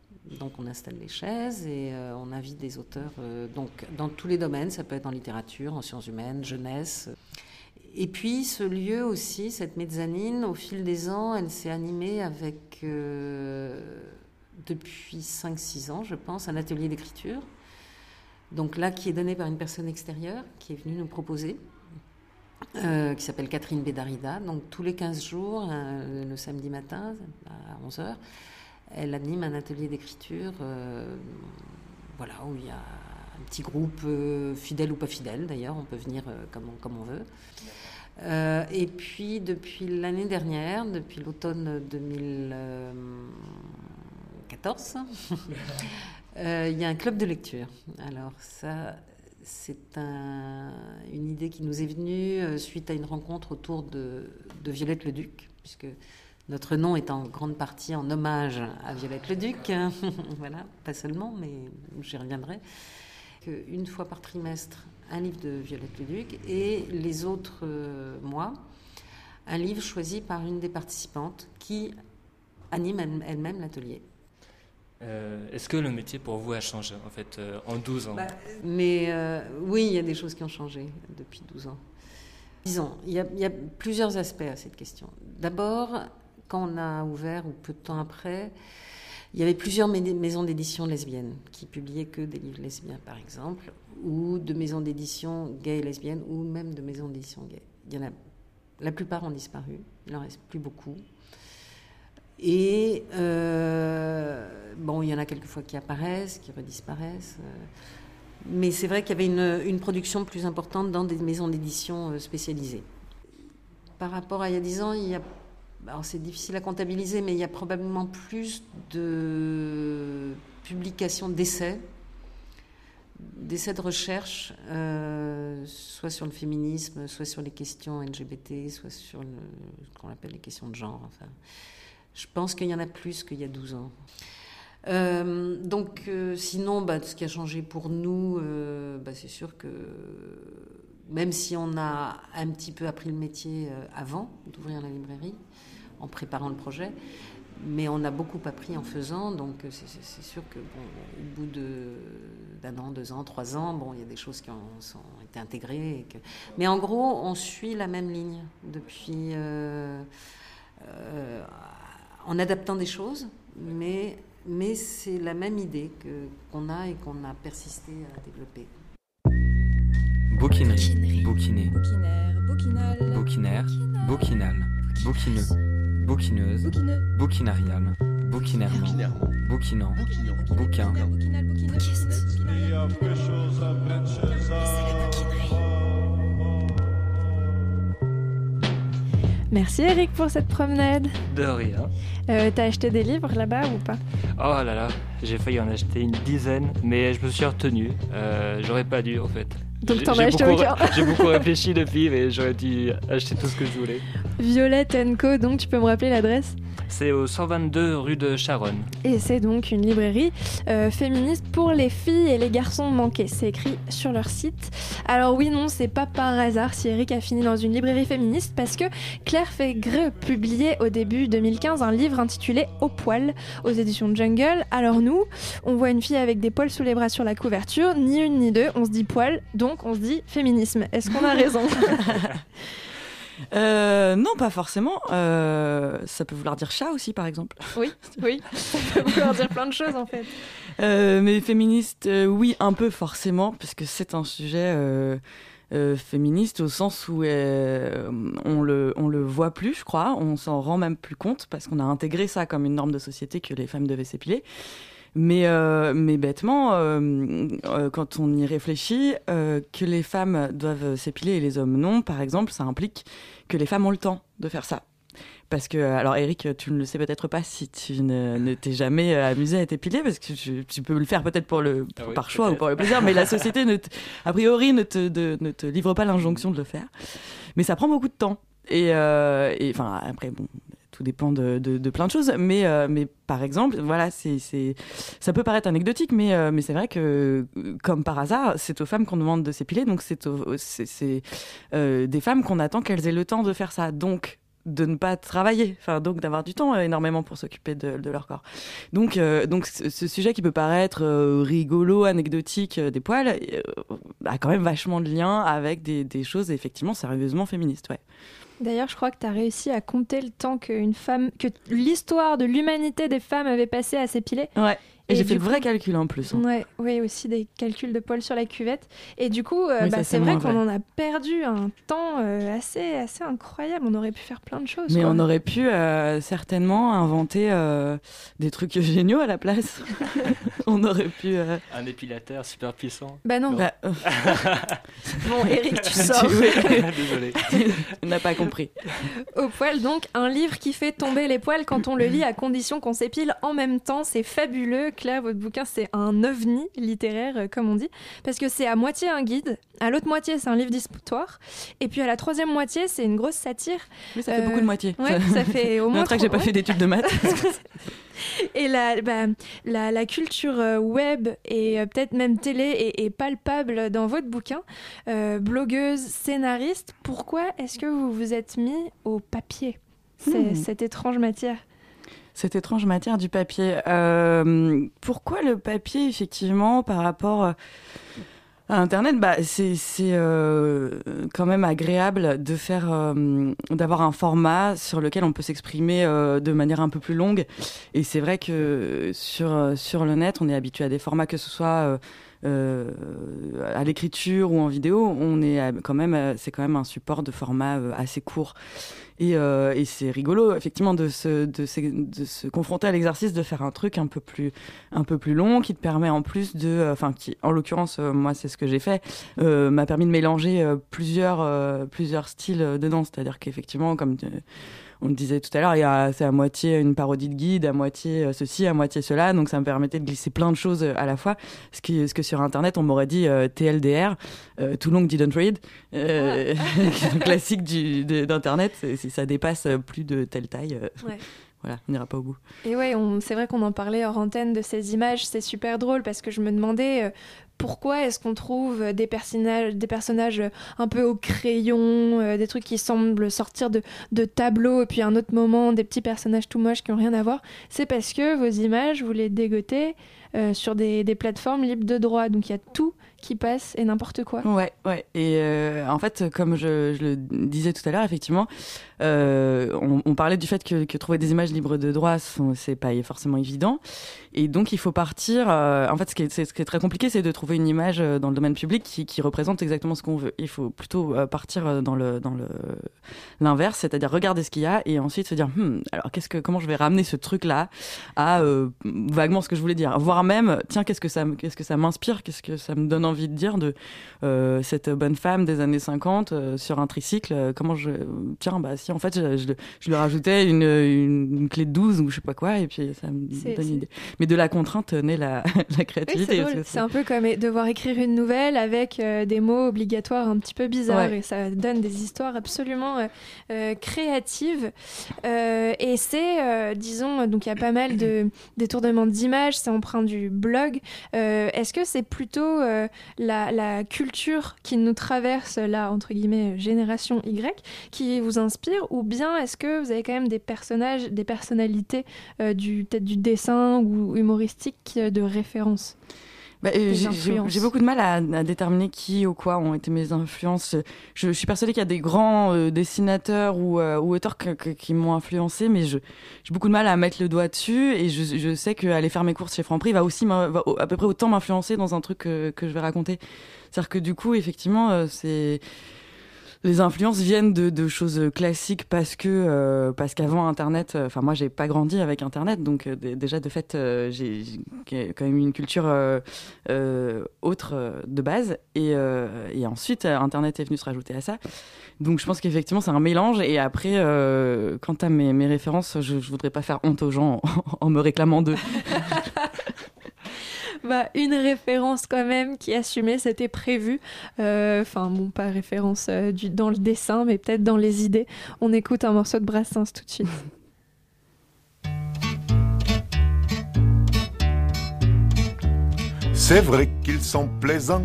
Donc on installe les chaises et euh, on invite des auteurs donc dans tous les domaines, ça peut être en littérature, en sciences humaines, jeunesse. Et puis ce lieu aussi, cette mezzanine, au fil des ans, elle s'est animée avec, depuis 5-6 ans je pense, un atelier d'écriture donc là, qui est donné par une personne extérieure qui est venue nous proposer, euh, qui s'appelle Catherine Bédarida. Donc tous les 15 jours, euh, le samedi matin à 11h, elle anime un atelier d'écriture, euh, voilà, où il y a un petit groupe fidèle ou pas fidèle d'ailleurs, on peut venir comme on veut. et puis depuis l'année dernière, depuis l'automne 2014, Euh, il y a un club de lecture. Alors ça, c'est une idée qui nous est venue euh, suite à une rencontre autour de, Violette le Duc, puisque notre nom est en grande partie en hommage à Violette le Duc. voilà, pas seulement, mais j'y reviendrai. Une fois par trimestre, un livre de Violette le Duc et les autres euh, mois, un livre choisi par une des participantes qui anime elle-même l'atelier. Euh, est-ce que le métier pour vous a changé en fait euh, en 12 ans bah, Mais euh, oui, il y a des choses qui ont changé depuis 12 ans. Disons, il y, a, plusieurs aspects à cette question. D'abord, quand on a ouvert, ou peu de temps après, il y avait plusieurs maisons d'édition lesbiennes qui publiaient que des livres lesbiens, par exemple, ou de maisons d'édition gays et lesbiennes, ou même de maisons d'édition gays. En la plupart ont disparu, il n'en reste plus beaucoup. Et euh, bon, il y en a quelquefois qui apparaissent, qui redisparaissent. Euh, mais c'est vrai qu'il y avait une, production plus importante dans des maisons d'édition euh, spécialisées. Par rapport à il y a 10 ans, c'est difficile à comptabiliser, mais il y a probablement plus de publications d'essais, d'essais de recherche, soit sur le féminisme, soit sur les questions LGBT, soit sur ce qu'on appelle les questions de genre. Je pense qu'il y en a plus qu'il y a 12 ans. Euh, donc, euh, sinon, bah, ce qui a changé pour nous, euh, bah, c'est sûr que même si on a un petit peu appris le métier avant d'ouvrir la librairie, en préparant le projet, mais on a beaucoup appris en faisant. Donc, c'est sûr que au bout d'un an, deux ans, trois ans, bon, il y a des choses qui ont, été intégrées. Mais en gros, on suit la même ligne depuis en adaptant des choses, mais, mais c'est la même idée qu'on a et qu'on a persisté à développer. Bouquinerie, bouquiner, bouquinaire, bouquinal, bouquinaire, bouquinal, bouquineux, bouquineuse, bouquinarial, bouquinairement, bouquinant, bouquin, Merci Eric pour cette promenade. De rien. Euh, T'as acheté des livres là-bas ou pas? Oh là là, j'ai failli en acheter une dizaine, mais je me suis retenu. Euh, j'aurais pas dû en fait. Donc t'en as acheté aucun J'ai beaucoup réfléchi depuis, mais j'aurais dû acheter tout ce que je voulais. Violette Co, donc tu peux me rappeler l'adresse? C'est au 122 rue de Charonne. Et c'est donc une librairie euh, féministe pour les filles et les garçons manqués. C'est écrit sur leur site. Alors oui, non, c'est pas par hasard si Eric a fini dans une librairie féministe parce que Claire Fégreux publiait au début 2015 un livre intitulé Au poil aux éditions Jungle. Alors nous, on voit une fille avec des poils sous les bras sur la couverture, ni une ni deux, on se dit poil, donc on se dit féminisme. Est-ce qu'on a raison? Euh, non, pas forcément. Euh, ça peut vouloir dire chat aussi, par exemple. Oui, oui. Ça peut vouloir dire plein de choses, en fait. Euh, mais féministe, oui, un peu forcément, puisque c'est un sujet féministe au sens où on, le, on le voit plus, je crois. On s'en rend même plus compte parce qu'on a intégré ça comme une norme de société que les femmes devaient s'épiler. Mais, euh, mais bêtement, euh, euh, quand on y réfléchit, que les femmes doivent s'épiler et les hommes non, par exemple, ça implique que les femmes ont le temps de faire ça. Parce que, alors Eric, tu ne le sais peut-être pas si tu ne, ne t'es jamais amusé à t'épiler, parce que tu, tu peux le faire peut-être pour le, Ah oui, par choix ou pour le plaisir, mais la société, ne te- a priori, ne te, de- ne te livre pas l'injonction de le faire. Mais ça prend beaucoup de temps. Et, euh, et, enfin, après, bon, tout dépend de, plein de choses. Mais, euh, par exemple, voilà, ça peut paraître anecdotique, mais, euh, mais c'est vrai que, comme par hasard, c'est aux femmes qu'on demande de s'épiler. Donc, c'est, euh, des femmes qu'on attend qu'elles aient le temps de faire ça. Donc, de ne pas travailler, donc d'avoir du temps énormément pour s'occuper de, leur corps. Donc, ce, sujet qui peut paraître rigolo, anecdotique des poils, a quand même vachement de lien avec des, des choses effectivement sérieusement féministes. Ouais. D'ailleurs, je crois que tu as réussi à compter le temps qu'une femme, que l'histoire de l'humanité des femmes avait passé à s'épiler. Ouais. Et, j'ai fait le coup- vrai calcul en plus. hein. Ouais, oui, aussi des calculs de poils sur la cuvette. Et du coup, euh, Oui, bah, c'est vrai qu'on en a perdu un temps euh, assez, assez incroyable. On aurait pu faire plein de choses. Mais quoi. on aurait pu euh, certainement inventer euh, des trucs géniaux à la place. on aurait pu. euh, Un épilateur super puissant. Bah non. Bah, euh, Bon, Eric, tu sors. Désolé. on n'a pas compris. Au poil, donc, un livre qui fait tomber les poils quand on le lit à condition qu'on s'épile en même temps. C'est fabuleux. Claire, votre bouquin, c'est un ovni littéraire, euh, comme on dit, parce que c'est à moitié un guide, à l'autre moitié, c'est un livre d'histoire, et puis à la troisième moitié, c'est une grosse satire. Oui, ça fait Euh, beaucoup de moitié. Ouais, ça fait au moins. Montre que j'ai pas fait d'études de maths. Et la, bah, la, la culture euh, web et euh, peut-être même télé est, est palpable dans votre bouquin. Euh, blogueuse, scénariste, pourquoi est-ce que vous vous êtes mis au papier C'est- Hmm. cette étrange matière Cette étrange matière du papier. Euh, pourquoi le papier, effectivement, par rapport euh, à Internet? Bah, C'est euh, quand même agréable de faire, euh, d'avoir un format sur lequel on peut s'exprimer de manière un peu plus longue. Et c'est vrai que sur, sur le net, on est habitué à des formats, que ce soit euh, à l'écriture ou en vidéo, on est quand même, euh, c'est quand même un support de format euh, assez court. Et, c'est rigolo, effectivement, de se, confronter à l'exercice de faire un truc un peu plus, long, qui te permet en plus de, enfin, qui, en l'occurrence, moi, c'est ce que j'ai fait, m'a permis de mélanger plusieurs, plusieurs styles dedans. C'est-à-dire qu'effectivement, comme on le disait tout à l'heure, c'est à moitié une parodie de guide, à moitié euh, ceci, à moitié cela. Donc, ça me permettait de glisser plein de choses euh, à la fois. Ce, qui, ce que sur Internet, on m'aurait dit euh, TLDR, euh, Too Long Didn't Read, euh, classique du, de- d'Internet. Si ça dépasse plus de telle taille, Ouais. voilà, on n'ira pas au bout. Et ouais, c'est vrai qu'on en parlait hors antenne de ces images, c'est super drôle parce que je me demandais pourquoi est-ce qu'on trouve des personnages, un peu au crayon, euh, des trucs qui semblent sortir de, de tableaux, et puis à un autre moment, des petits personnages tout moches qui n'ont rien à voir? C'est parce que vos images, vous les dégotez euh, sur des, des plateformes libres de droit, donc il y a tout qui passe et n'importe quoi. Ouais, ouais. Et euh, en fait, comme je, le disais tout à l'heure, effectivement, euh, on, parlait du fait que, trouver des images libres de droit, c'est pas forcément évident. Et donc, il faut partir. euh, en fait, ce qui est, très compliqué, c'est de trouver une image dans le domaine public qui, représente exactement ce qu'on veut. Il faut plutôt partir dans le dans le l'inverse, c'est-à-dire regarder ce qu'il y a et ensuite se dire, Hmm, alors comment je vais ramener ce truc-là à vaguement ce que je voulais dire, voire même, tiens, qu'est-ce que ça, qu'est-ce que ça m'inspire, qu'est-ce que ça me donne envie de dire de euh, cette bonne femme des années 50 euh, sur un tricycle. euh, comment je, tiens, bah si, en fait, je, je, je lui rajoutais une, une, clé de 12 ou je sais pas quoi, et puis ça me donne une idée. Mais de la contrainte naît la, la créativité. c'est un peu comme devoir écrire une nouvelle avec des mots obligatoires un petit peu bizarres Ouais. et ça donne des histoires absolument créatives. Et c'est, disons, donc il y a pas mal de détournements d'images, c'est emprunt du blog. Euh, Est-ce que c'est plutôt euh, la, la culture qui nous traverse, là, entre guillemets, génération Y, qui vous inspire ou bien est-ce que vous avez quand même des personnages, des personnalités euh, du peut-être du dessin ou humoristique euh, de référence? Bah, euh, j'ai- beaucoup de mal à, à déterminer qui ou quoi ont été mes influences. Je, je suis persuadée qu'il y a des grands euh, dessinateurs ou, euh, ou auteurs que- que- qui m'ont influencé, mais j'ai beaucoup de mal à mettre le doigt dessus. Et je, je sais qu'aller faire mes courses chez Franprix va aussi va à peu près autant m'influencer dans un truc que, que je vais raconter. C'est-à-dire que du coup, effectivement, c'est les influences viennent de, choses classiques parce que euh, parce qu'avant Internet, euh, enfin moi j'ai pas grandi avec Internet, donc euh, déjà de fait j'ai quand même une culture autre de base et, ensuite Internet est venu se rajouter à ça. Donc je pense qu'effectivement c'est un mélange et après quant à mes, mes références, je, je voudrais pas faire honte aux gens en, en me réclamant d'eux. Bah, une référence quand même qui assumait, c'était prévu. Euh, Enfin, bon, pas référence euh, du, dans le dessin, mais peut-être dans les idées. On écoute un morceau de Brassens tout de suite. C'est vrai qu'ils sont plaisants,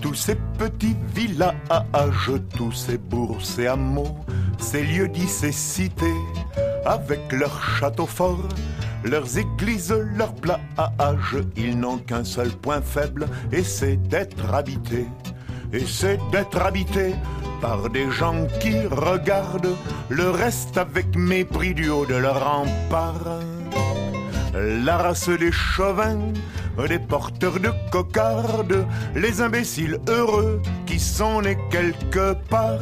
tous ces petits villages, tous ces bourses et hameaux, ces lieux dits, ces cités, avec leurs châteaux forts, leurs églises, leurs plages. Ils n'ont qu'un seul point faible, et c'est d'être habités. Et c'est d'être habités par des gens qui regardent le reste avec mépris du haut de leur rempart. La race des chauvins, des porteurs de cocardes, les imbéciles heureux qui sont nés quelque part,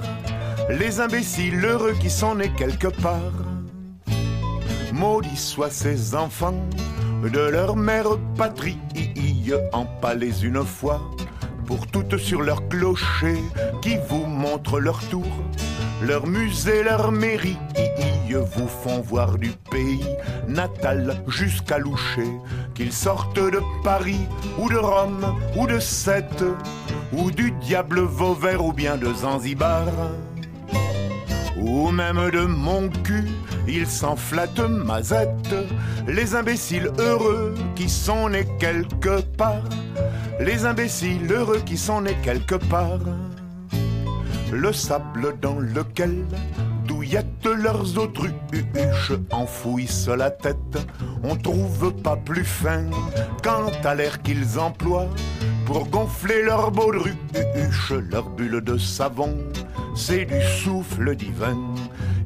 les imbéciles heureux qui sont nés quelque part. Maudits soient ces enfants de leur mère patrie, empalés une fois. Pour toutes sur leur clocher qui vous montrent leur tour, leur musée, leur mairie vous font voir du pays natal jusqu'à Loucher, qu'ils sortent de Paris ou de Rome ou de Sète ou du diable Vauvert ou bien de Zanzibar ou même de mon cul, ils s'en flattent mazette, les imbéciles heureux qui sont nés quelque part, les imbéciles heureux qui sont nés quelque part, le sable dans lequel douillettent leurs autruches enfouissent la tête, on trouve pas plus fin quant à l'air qu'ils emploient pour gonfler leur baudruche, leur bulle de savon, c'est du souffle divin.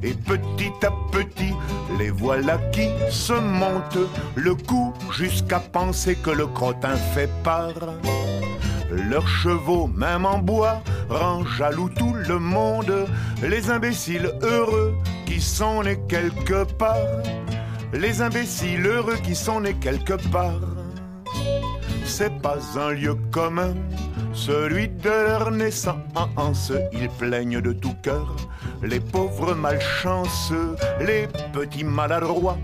Et petit à petit, les voilà qui se montent le cou jusqu'à penser que le crottin fait part. Leurs chevaux, même en bois, rend jaloux tout le monde. Les imbéciles heureux qui sont nés quelque part. Les imbéciles heureux qui sont nés quelque part. C'est pas un lieu commun, celui de leur naissance. Ils plaignent de tout cœur les pauvres malchanceux, les petits maladroits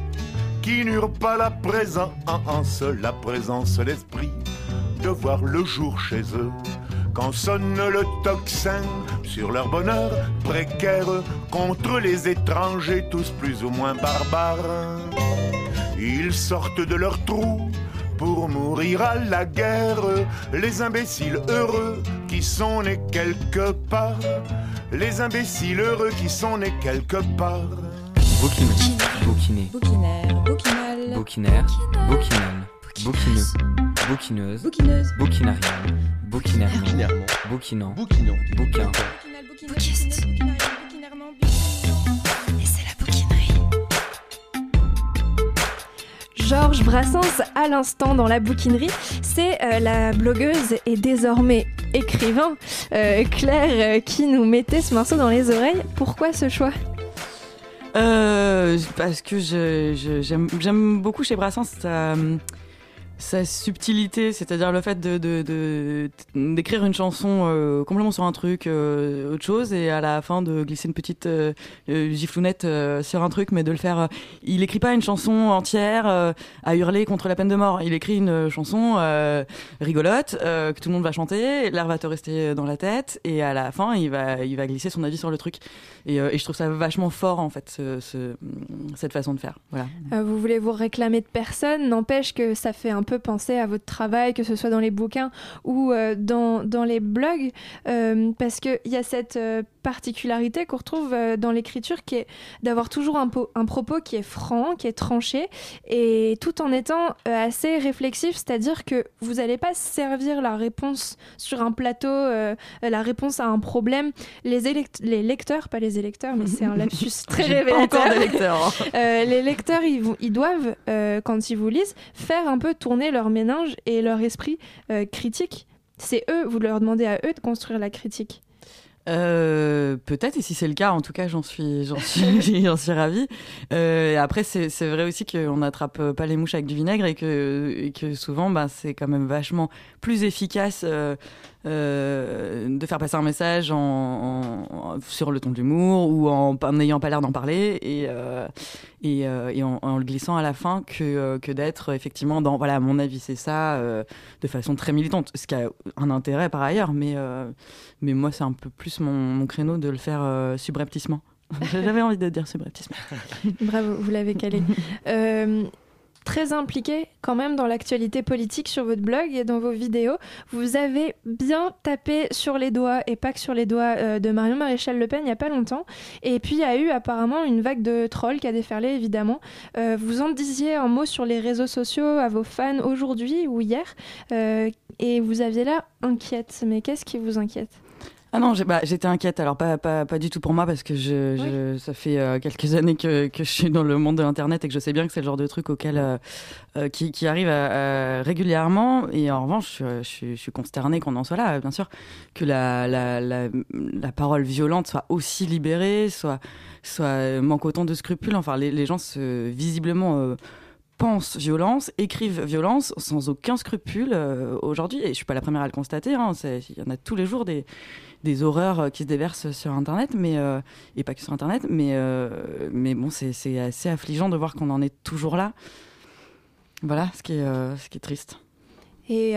qui n'eurent pas la présence, la présence d'esprit de voir le jour chez eux. Quand sonne le tocsin sur leur bonheur précaire contre les étrangers, tous plus ou moins barbares, ils sortent de leur trou pour mourir à la guerre. Les imbéciles heureux qui sont nés quelque part. Les imbéciles heureux qui sont nés quelque part. Bouquiné, bouquiné, Bouquinaire, bouquinal. bouquinaire, bouquinal, bouquineux, bouquineuse, Bouquineuse. bouquinarial, bouquinairement, bouquinant, bouquin, Bouquiste. Georges Brassens, à l'instant dans la bouquinerie, c'est euh, la blogueuse et désormais écrivain euh, Claire euh, qui nous mettait ce morceau dans les oreilles. Pourquoi ce choix? Parce que j'aime beaucoup chez Brassens sa subtilité, c'est-à-dire le fait de, d'écrire une chanson euh, complètement sur un truc, euh, autre chose, et à la fin de glisser une petite euh, euh, giflounette euh, sur un truc, mais de le faire. euh, il écrit pas une chanson entière à hurler contre la peine de mort. Il écrit une chanson rigolote que tout le monde va chanter, l'air va te rester dans la tête, et à la fin, il va, il va glisser son avis sur le truc. Et, euh, et je trouve ça vachement fort en fait, ce- ce- cette façon de faire. Euh, vous voulez vous réclamer de personne, n'empêche que ça fait un peu penser à votre travail, que ce soit dans les bouquins ou euh, dans, dans les blogs, parce qu'il y a cette particularité qu'on retrouve dans l'écriture qui est d'avoir toujours un, un propos qui est franc, qui est tranché, et tout en étant assez réflexif, c'est-à-dire que vous n'allez pas servir la réponse sur un plateau, la réponse à un problème. Les, les lecteurs, pas les électeurs, mais c'est un lapsus très pas révélateur. encore de lecteurs, hein. Euh, les lecteurs, ils, doivent, euh, quand ils vous lisent, faire un peu tourner leur méninge et leur esprit euh, critique. C'est eux, vous leur demandez à eux de construire la critique. Euh, peut-être, et si c'est le cas, en tout cas, j'en suis, j'en suis, j'en suis ravie. Euh, et après, c'est, c'est vrai aussi qu'on n'attrape pas les mouches avec du vinaigre et que, et que souvent, bah, c'est quand même vachement plus efficace euh, euh, de faire passer un message en, en- sur le ton de l'humour ou en n'ayant pas l'air d'en parler et, euh, et, euh, et en, en le glissant à la fin que, que d'être effectivement dans, voilà, à mon avis, c'est ça, de façon très militante, ce qui a un intérêt par ailleurs, mais, mais moi, c'est un peu plus mon, mon créneau de le faire subrepticement. J'avais envie de dire subrepticement. Bravo, vous l'avez calé. Très impliqué quand même dans l'actualité politique sur votre blog et dans vos vidéos. Vous avez bien tapé sur les doigts, et pas que sur les doigts, euh, de Marion Maréchal Le Pen il n'y a pas longtemps. Et puis il y a eu apparemment une vague de trolls qui a déferlé évidemment. Euh, vous en disiez un mot sur les réseaux sociaux à vos fans aujourd'hui ou hier, euh, et vous aviez l'air inquiète. Mais qu'est-ce qui vous inquiète? Ah non, bah, j'étais inquiète. Alors pas, pas, pas du tout pour moi parce que je, je- ça fait euh, quelques années que, que je suis dans le monde de l'internet et que je sais bien que c'est le genre de truc auquel euh, euh, qui, qui arrive à- à- régulièrement. Et en revanche, je, je suis- je suis consternée qu'on en soit là, bien sûr, que la, la, la, la parole violente soit aussi libérée, soit, soit manque autant de scrupules. Enfin, les, les gens se visiblement euh, pensent violence, écrivent violence sans aucun scrupule euh, aujourd'hui. Et je suis pas la première à le constater. hein. Il y en a tous les jours des, des horreurs euh, qui se déversent sur Internet, mais euh, et pas que sur Internet. Mais euh, mais bon, c'est assez affligeant de voir qu'on en est toujours là. Voilà, ce qui est ce qui est triste. Et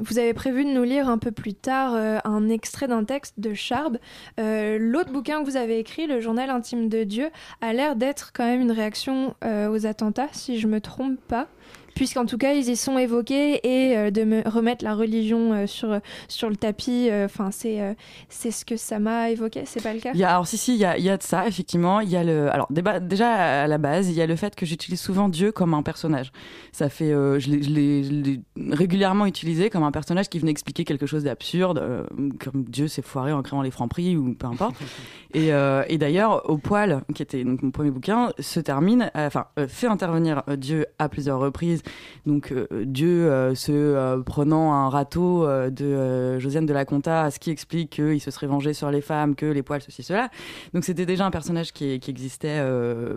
vous avez prévu de nous lire un peu plus tard un extrait d'un texte de Charb. L'autre bouquin que vous avez écrit, Le journal intime de Dieu, a l'air d'être quand même une réaction aux attentats, si je me trompe pas. Puisqu'en tout cas, ils y sont évoqués et euh, de me remettre la religion euh, sur, sur le tapis, euh, enfin, c'est euh, c'est ce que ça m'a évoqué, c'est pas le cas? Il y a, alors si si, il y a, il y a de ça effectivement. Il y a le, alors déba- déjà à la base, il y a le fait que j'utilise souvent Dieu comme un personnage. Ça fait, euh, je l'ai- régulièrement utilisé comme un personnage qui venait expliquer quelque chose d'absurde, euh, comme Dieu s'est foiré en créant les francs prix ou peu importe. et euh, et d'ailleurs, au poil, qui était donc mon premier bouquin, se termine, enfin euh, fait intervenir Dieu à plusieurs reprises. Donc euh, Dieu euh, se euh, prenant un râteau de Josiane de la Conta, ce qui explique qu'il se serait vengé sur les femmes, que les poils ceci cela. Donc c'était déjà un personnage qui, existait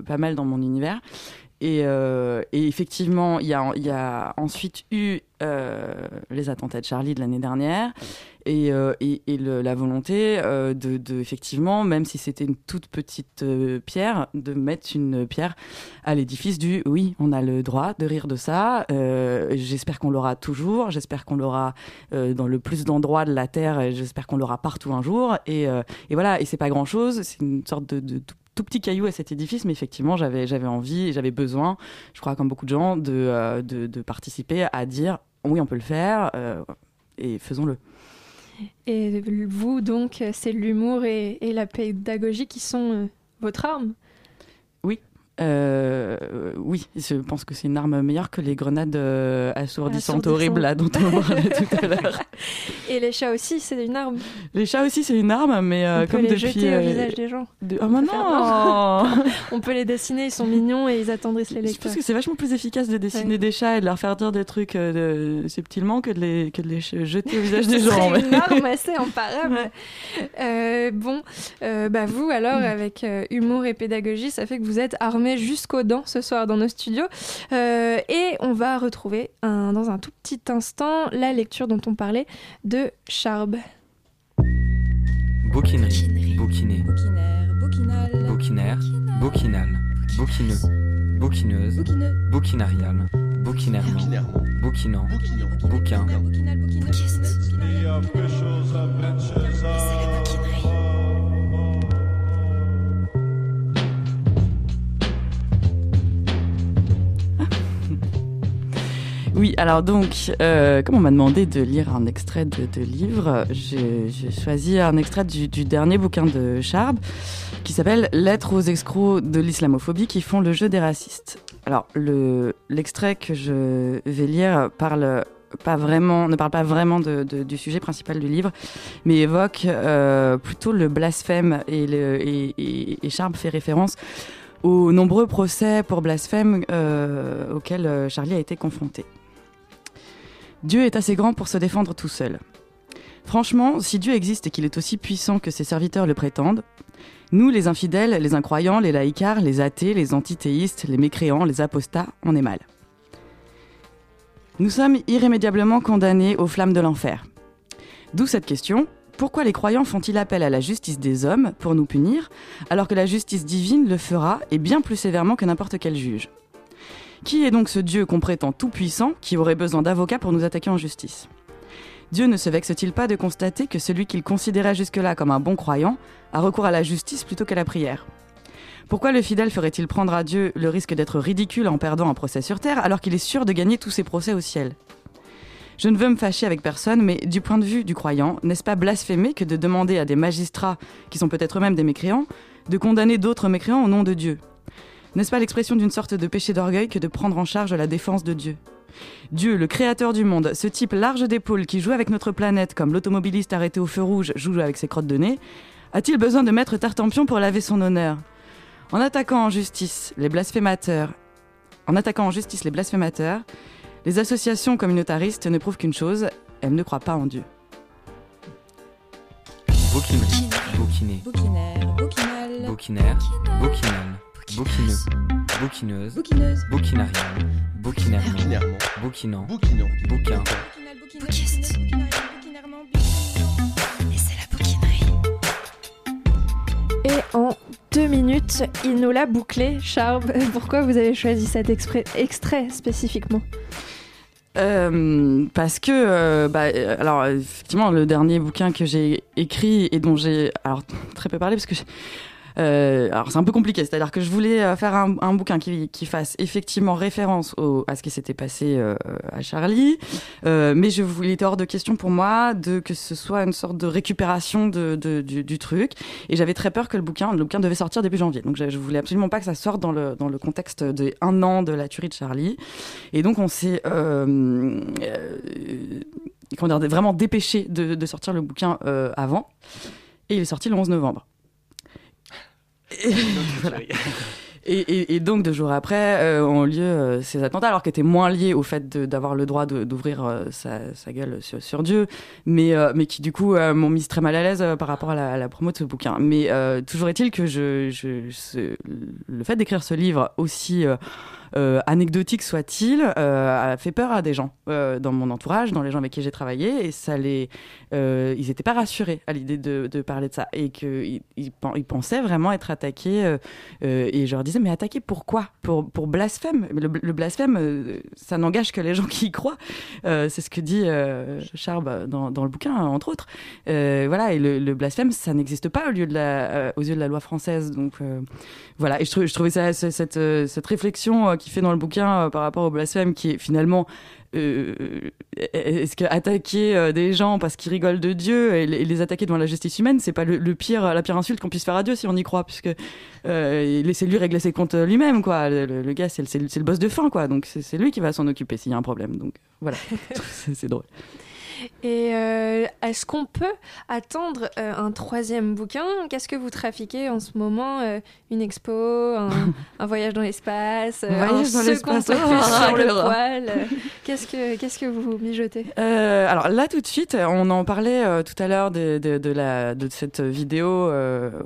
pas mal dans mon univers. Et, effectivement, il y a, ensuite eu les attentats de Charlie de l'année dernière et, euh, et, la volonté euh, de, effectivement, même si c'était une toute petite euh, pierre, de mettre une pierre à l'édifice du oui, on a le droit de rire de ça. Euh, j'espère qu'on l'aura toujours. J'espère qu'on l'aura euh, dans le plus d'endroits de la terre. J'espère qu'on l'aura partout un jour. Et, euh, et voilà. Et c'est pas grand chose. C'est une sorte de, tout, petit caillou à cet édifice, mais effectivement, j'avais j'avais envie, et j'avais besoin, je crois comme beaucoup de gens, euh, de, de participer à dire oui, on peut le faire euh, et faisons-le. Et vous, donc, c'est l'humour et, la pédagogie qui sont euh, votre arme. Euh, oui, je pense que c'est une arme meilleure que les grenades euh, assourdissantes horribles là, dont on parlait tout à l'heure. Et les chats aussi, c'est une arme. Les chats aussi, c'est une arme, mais euh, On peut comme les depuis. jeter euh, au visage des gens. de- Oh, non voir. On peut les dessiner, ils sont mignons et ils attendrissent les Je lecteurs. pense que c'est vachement plus efficace de dessiner Ouais. des chats et de leur faire dire des trucs euh, de- subtilement que de les, que de les jeter au visage des gens. mais- une arme assez imparable. Euh, bon, euh, bah vous alors, avec euh, humour et pédagogie, ça fait que vous êtes armé est jusqu'aux dents ce soir dans nos studios. Euh, et on va retrouver un- dans un tout petit instant la lecture dont on parlait de Charb. Bouquinerie, bouquiner, Bouquinaire, bouquinal. bouquinaire, bouquinal, bouquineux, bouquineuse, bouquinarial, bouquinairement, bouquinant, bouquin, Bouquinal, Oui, alors donc, euh, comme on m'a demandé de lire un extrait de, livre, j'ai choisi un extrait du, dernier bouquin de Charb qui s'appelle Lettres aux escrocs de l'islamophobie qui font le jeu des racistes. Alors, le- l'extrait que je vais lire ne parle pas vraiment du sujet principal du livre, mais évoque euh, plutôt le blasphème et, le, Charb fait référence aux nombreux procès pour blasphème euh, auxquels Charlie a été confronté. Dieu est assez grand pour se défendre tout seul. Franchement, si Dieu existe et qu'il est aussi puissant que ses serviteurs le prétendent, nous, les infidèles, les incroyants, les laïcars, les athées, les antithéistes, les mécréants, les apostats, on est mal. Nous sommes irrémédiablement condamnés aux flammes de l'enfer. D'où cette question pourquoi les croyants font-ils appel à la justice des hommes pour nous punir, alors que la justice divine le fera et bien plus sévèrement que n'importe quel juge? Qui est donc ce Dieu qu'on prétend tout-puissant qui aurait besoin d'avocats pour nous attaquer en justice? Dieu ne se vexe-t-il pas de constater que celui qu'il considérait jusque-là comme un bon croyant a recours à la justice plutôt qu'à la prière? Pourquoi le fidèle ferait-il prendre à Dieu le risque d'être ridicule en perdant un procès sur terre alors qu'il est sûr de gagner tous ses procès au ciel? Je ne veux me fâcher avec personne, mais du point de vue du croyant, n'est-ce pas blasphémer que de demander à des magistrats, qui sont peut-être eux-mêmes des mécréants, de condamner d'autres mécréants au nom de Dieu? N'est-ce pas l'expression d'une sorte de péché d'orgueil que de prendre en charge la défense de Dieu? Dieu, le créateur du monde, ce type large d'épaule qui joue avec notre planète comme l'automobiliste arrêté au feu rouge joue avec ses crottes de nez, a-t-il besoin de mettre Tartampion pour laver son honneur? En attaquant en justice les blasphémateurs, en attaquant en justice les blasphémateurs, les associations communautaristes ne prouvent qu'une chose, elles ne croient pas en Dieu. bouquinerie, bouquiner, Bouquinaire, bouquinal. Bouquineuse, Bouquineuse. bouquinarial, bouquinairement, Bouquinairement, bouquinant, bouquinant, bouquin, bouquinant. Et c'est la bouquinerie. Et en deux minutes, il nous l'a bouclé. Charb, pourquoi vous avez choisi cet exprès- extrait spécifiquement? Euh, parce que, euh, bah, euh, alors effectivement, le dernier bouquin que j'ai écrit et dont j'ai alors très peu parlé parce que euh, alors c'est un peu compliqué, c'est-à-dire que je voulais euh, faire un, bouquin qui, fasse effectivement référence au, à ce qui s'était passé euh, à Charlie, euh, mais je voulais, il hors de question pour moi de que ce soit une sorte de récupération de, de- du, truc, et j'avais très peur que le bouquin, le bouquin devait sortir début janvier, donc je, je voulais absolument pas que ça sorte dans le dans le contexte de un an de la tuerie de Charlie, et donc on s'est euh, euh, vraiment dépêché de, de sortir le bouquin avant, et il est sorti le 11 novembre. Et, voilà. Et, et- et donc deux jours après euh, ont lieu euh, ces attentats, alors qui étaient moins liés au fait d'avoir le droit d'ouvrir euh, sa, sa gueule sur, sur Dieu, mais, euh, mais qui du coup m'ont mis très mal à l'aise par rapport à la, à la promo de ce bouquin. Mais euh, toujours est-il que je, je, ce- le fait d'écrire ce livre aussi anecdotique soit-il, euh, a fait peur à des gens euh, dans mon entourage, dans les gens avec qui j'ai travaillé, et ça les, euh, ils n'étaient pas rassurés à l'idée de, de parler de ça, et qu'ils ils, pen- ils pensaient vraiment être attaqués. euh, euh, et je leur disais, mais attaquer pourquoi pour, pour blasphème le, blasphème, euh, ça n'engage que les gens qui y croient. Euh, c'est ce que dit euh, Charb dans, dans le bouquin, entre autres. Euh, voilà, et le, blasphème, ça n'existe pas au lieu de la, euh, aux yeux de la loi française. Donc euh, voilà, et je, je trouvais cette, euh, cette réflexion euh, qu'il fait dans le bouquin euh, par rapport au blasphème, qui est finalement euh, est-ce que attaquer euh, des gens parce qu'ils rigolent de Dieu et les, attaquer devant la justice humaine, c'est pas le, le pire, la pire insulte qu'on puisse faire à Dieu si on y croit, puisque euh, laissez-lui régler ses comptes lui-même, quoi. Le, gars, c'est le, le- boss de fin, quoi. Donc c'est lui qui va s'en occuper s'il y a un problème. Donc voilà, c'est drôle. Et euh, est-ce qu'on peut attendre euh, un troisième bouquin? Qu'est-ce que vous trafiquez en ce moment Euh, Une expo, un, un voyage dans l'espace, Un voyage un dans second l'espace, oh, sur le poil Qu'est-ce que qu'est-ce que vous mijotez? Alors là tout de suite, on en parlait tout à l'heure de, de, de la, de cette vidéo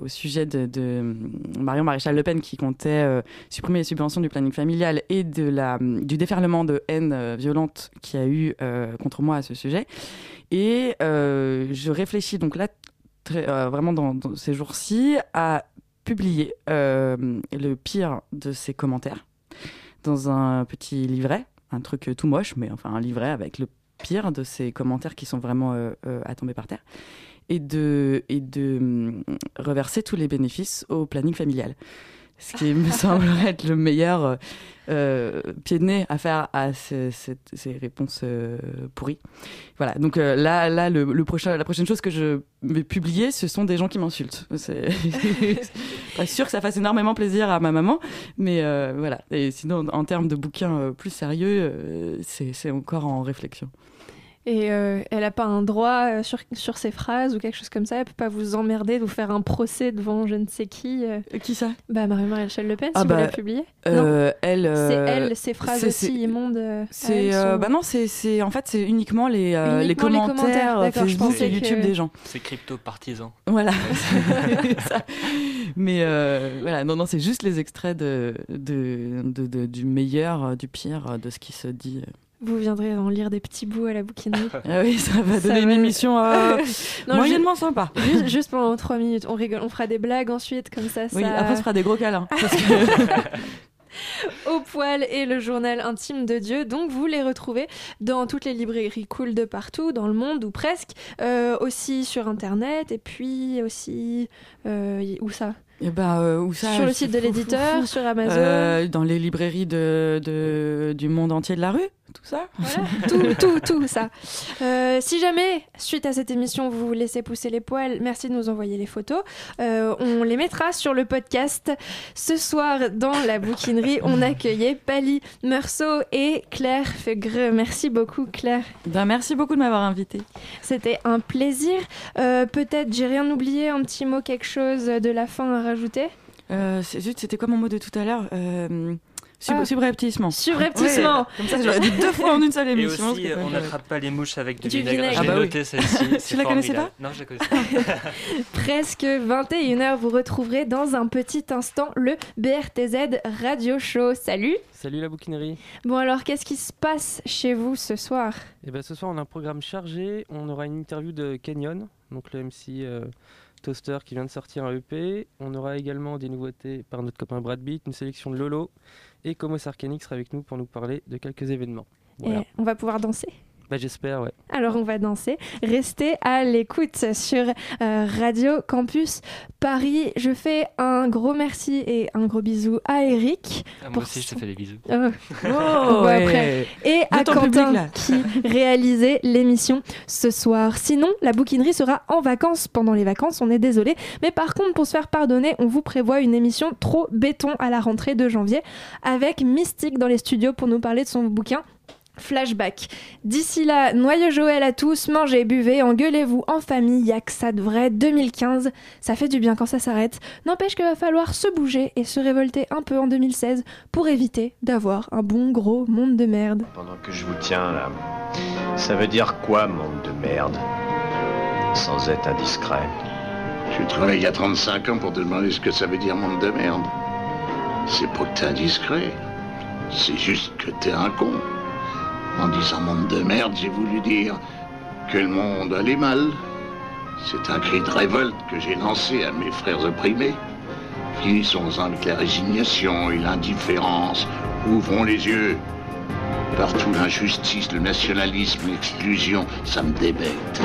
au sujet de, de Marion Maréchal Le Pen qui comptait supprimer les subventions du planning familial et de la, du déferlement de haine violente qu'il y a eu contre moi à ce sujet. Et euh, je réfléchis donc là euh, vraiment dans, ces jours-ci à publier euh, le pire de ces commentaires dans un petit livret, un truc tout moche, mais enfin un livret avec le pire de ces commentaires qui sont vraiment à tomber par terre, et de, et de hum, reverser tous les bénéfices au planning familial. Ce qui me semblerait être le meilleur euh, euh, pied de nez à faire à ces, réponses euh, pourries. Voilà, donc là, là le, prochain, la prochaine chose que je vais publier, ce sont des gens qui m'insultent. C'est pas sûr que ça fasse énormément plaisir à ma maman, mais voilà. Et sinon, en termes de bouquins plus sérieux, c'est encore en réflexion. Et euh, elle a pas un droit euh, sur, sur ses phrases ou quelque chose comme ça Elle peut pas vous emmerder, de vous faire un procès devant je ne sais qui euh Qui ça? Bah Marie-Maréchal Le Pen, Ah si bah, vous l'avez publié. Euh, elle, C'est euh, elle, ses phrases c'est- aussi c'est- immondes. euh, C'est elle euh, sont- bah non, c'est c'est en fait c'est uniquement les, euh, les Uniquement les commentaires, commentaires, euh, d'accord, je Facebook et YouTube que- des gens. C'est crypto-partisan. Voilà. Ça. Mais euh, voilà, non non, c'est juste les extraits de, de, de- de- du meilleur, euh, du pire, euh, de ce qui se dit. Vous viendrez en lire des petits bouts à la bouquinerie. Ah oui, ça va donner une émission, euh, Non, moyennement sympa. Juste, juste pendant trois minutes, on rigole, on fera des blagues ensuite, comme ça. Oui, ça... après on fera des gros câlins. parce que- Au poil et le journal intime de Dieu. Donc vous les retrouvez dans toutes les librairies cool de partout, dans le monde ou presque, euh, aussi sur internet et puis aussi euh, où ça? Eh ben, euh, où ça? Sur le site de fou, l'éditeur, sur Amazon? Euh, dans les librairies de, de- du monde entier de la rue, tout ça. Voilà, tout, tout, tout ça. Euh, si jamais, suite à cette émission, vous vous laissez pousser les poils, merci de nous envoyer les photos. Euh, on les mettra sur le podcast. Ce soir, dans la bouquinerie, on accueillait Pali Meursault et Claire Fegre. Merci beaucoup, Claire. Ben, merci beaucoup de m'avoir invité. C'était un plaisir. Euh, Peut-être, j'ai rien oublié, un petit mot, quelque chose de la fin à rajouter? Euh, c'était quoi mon mot de tout à l'heure euh, sub- Ah. Subrepticement. Subrepticement. Ouais, Comme ça, j'aurais dit deux fois en une seule Et émission. aussi, qui est pas on n'attrape pas les mouches avec du, Du vinaigre. vinaigre. J'ai Ah bah oui. noté celle-ci. Tu la connaissais pas Non, je la connaissais pas. Presque 21h, vous retrouverez dans un petit instant le BRTZ Radio Show. Salut Salut la bouquinerie. Bon alors, qu'est-ce qui se passe chez vous ce soir? Et ben ce soir on a un programme chargé. On aura une interview de Canyon, donc le MC euh, Toaster qui vient de sortir un EP. On aura également des nouveautés par notre copain Brad Beat, une sélection de Lolo et Como Sarkanic sera avec nous pour nous parler de quelques événements. On va pouvoir danser Bah, j'espère ouais. alors on va danser. Restez à l'écoute sur euh, Radio Campus Paris. Je fais un gros merci et un gros bisou à Eric. Ah, moi pour aussi, je te fais des bisous. Oh. Oh, ouais. après. Et à De Quentin public, qui réalisait l'émission ce soir. Sinon, la bouquinerie sera en vacances pendant les vacances, on est désolé. Mais par contre, pour se faire pardonner, on vous prévoit une émission trop béton à la rentrée de janvier avec Mystique dans les studios pour nous parler de son bouquin. Flashback. D'ici là, noyau Joël à tous, mangez, buvez, engueulez-vous en famille, y'a que ça de vrai, 2015, ça fait du bien quand ça s'arrête. N'empêche qu'il va falloir se bouger et se révolter un peu en 2016 pour éviter d'avoir un bon gros monde de merde. Pendant que je vous tiens là, ça veut dire quoi, monde de merde? Sans être indiscret. J'ai travaillé il y a 35 ans pour te demander ce que ça veut dire monde de merde. C'est pas que t'es indiscret. C'est juste que t'es un con. En disant monde de merde, j'ai voulu dire que le monde allait mal. C'est un cri de révolte que j'ai lancé à mes frères opprimés. Finissons avec la résignation et l'indifférence. Ouvrons les yeux. Partout l'injustice, le nationalisme, l'exclusion, ça me débecte.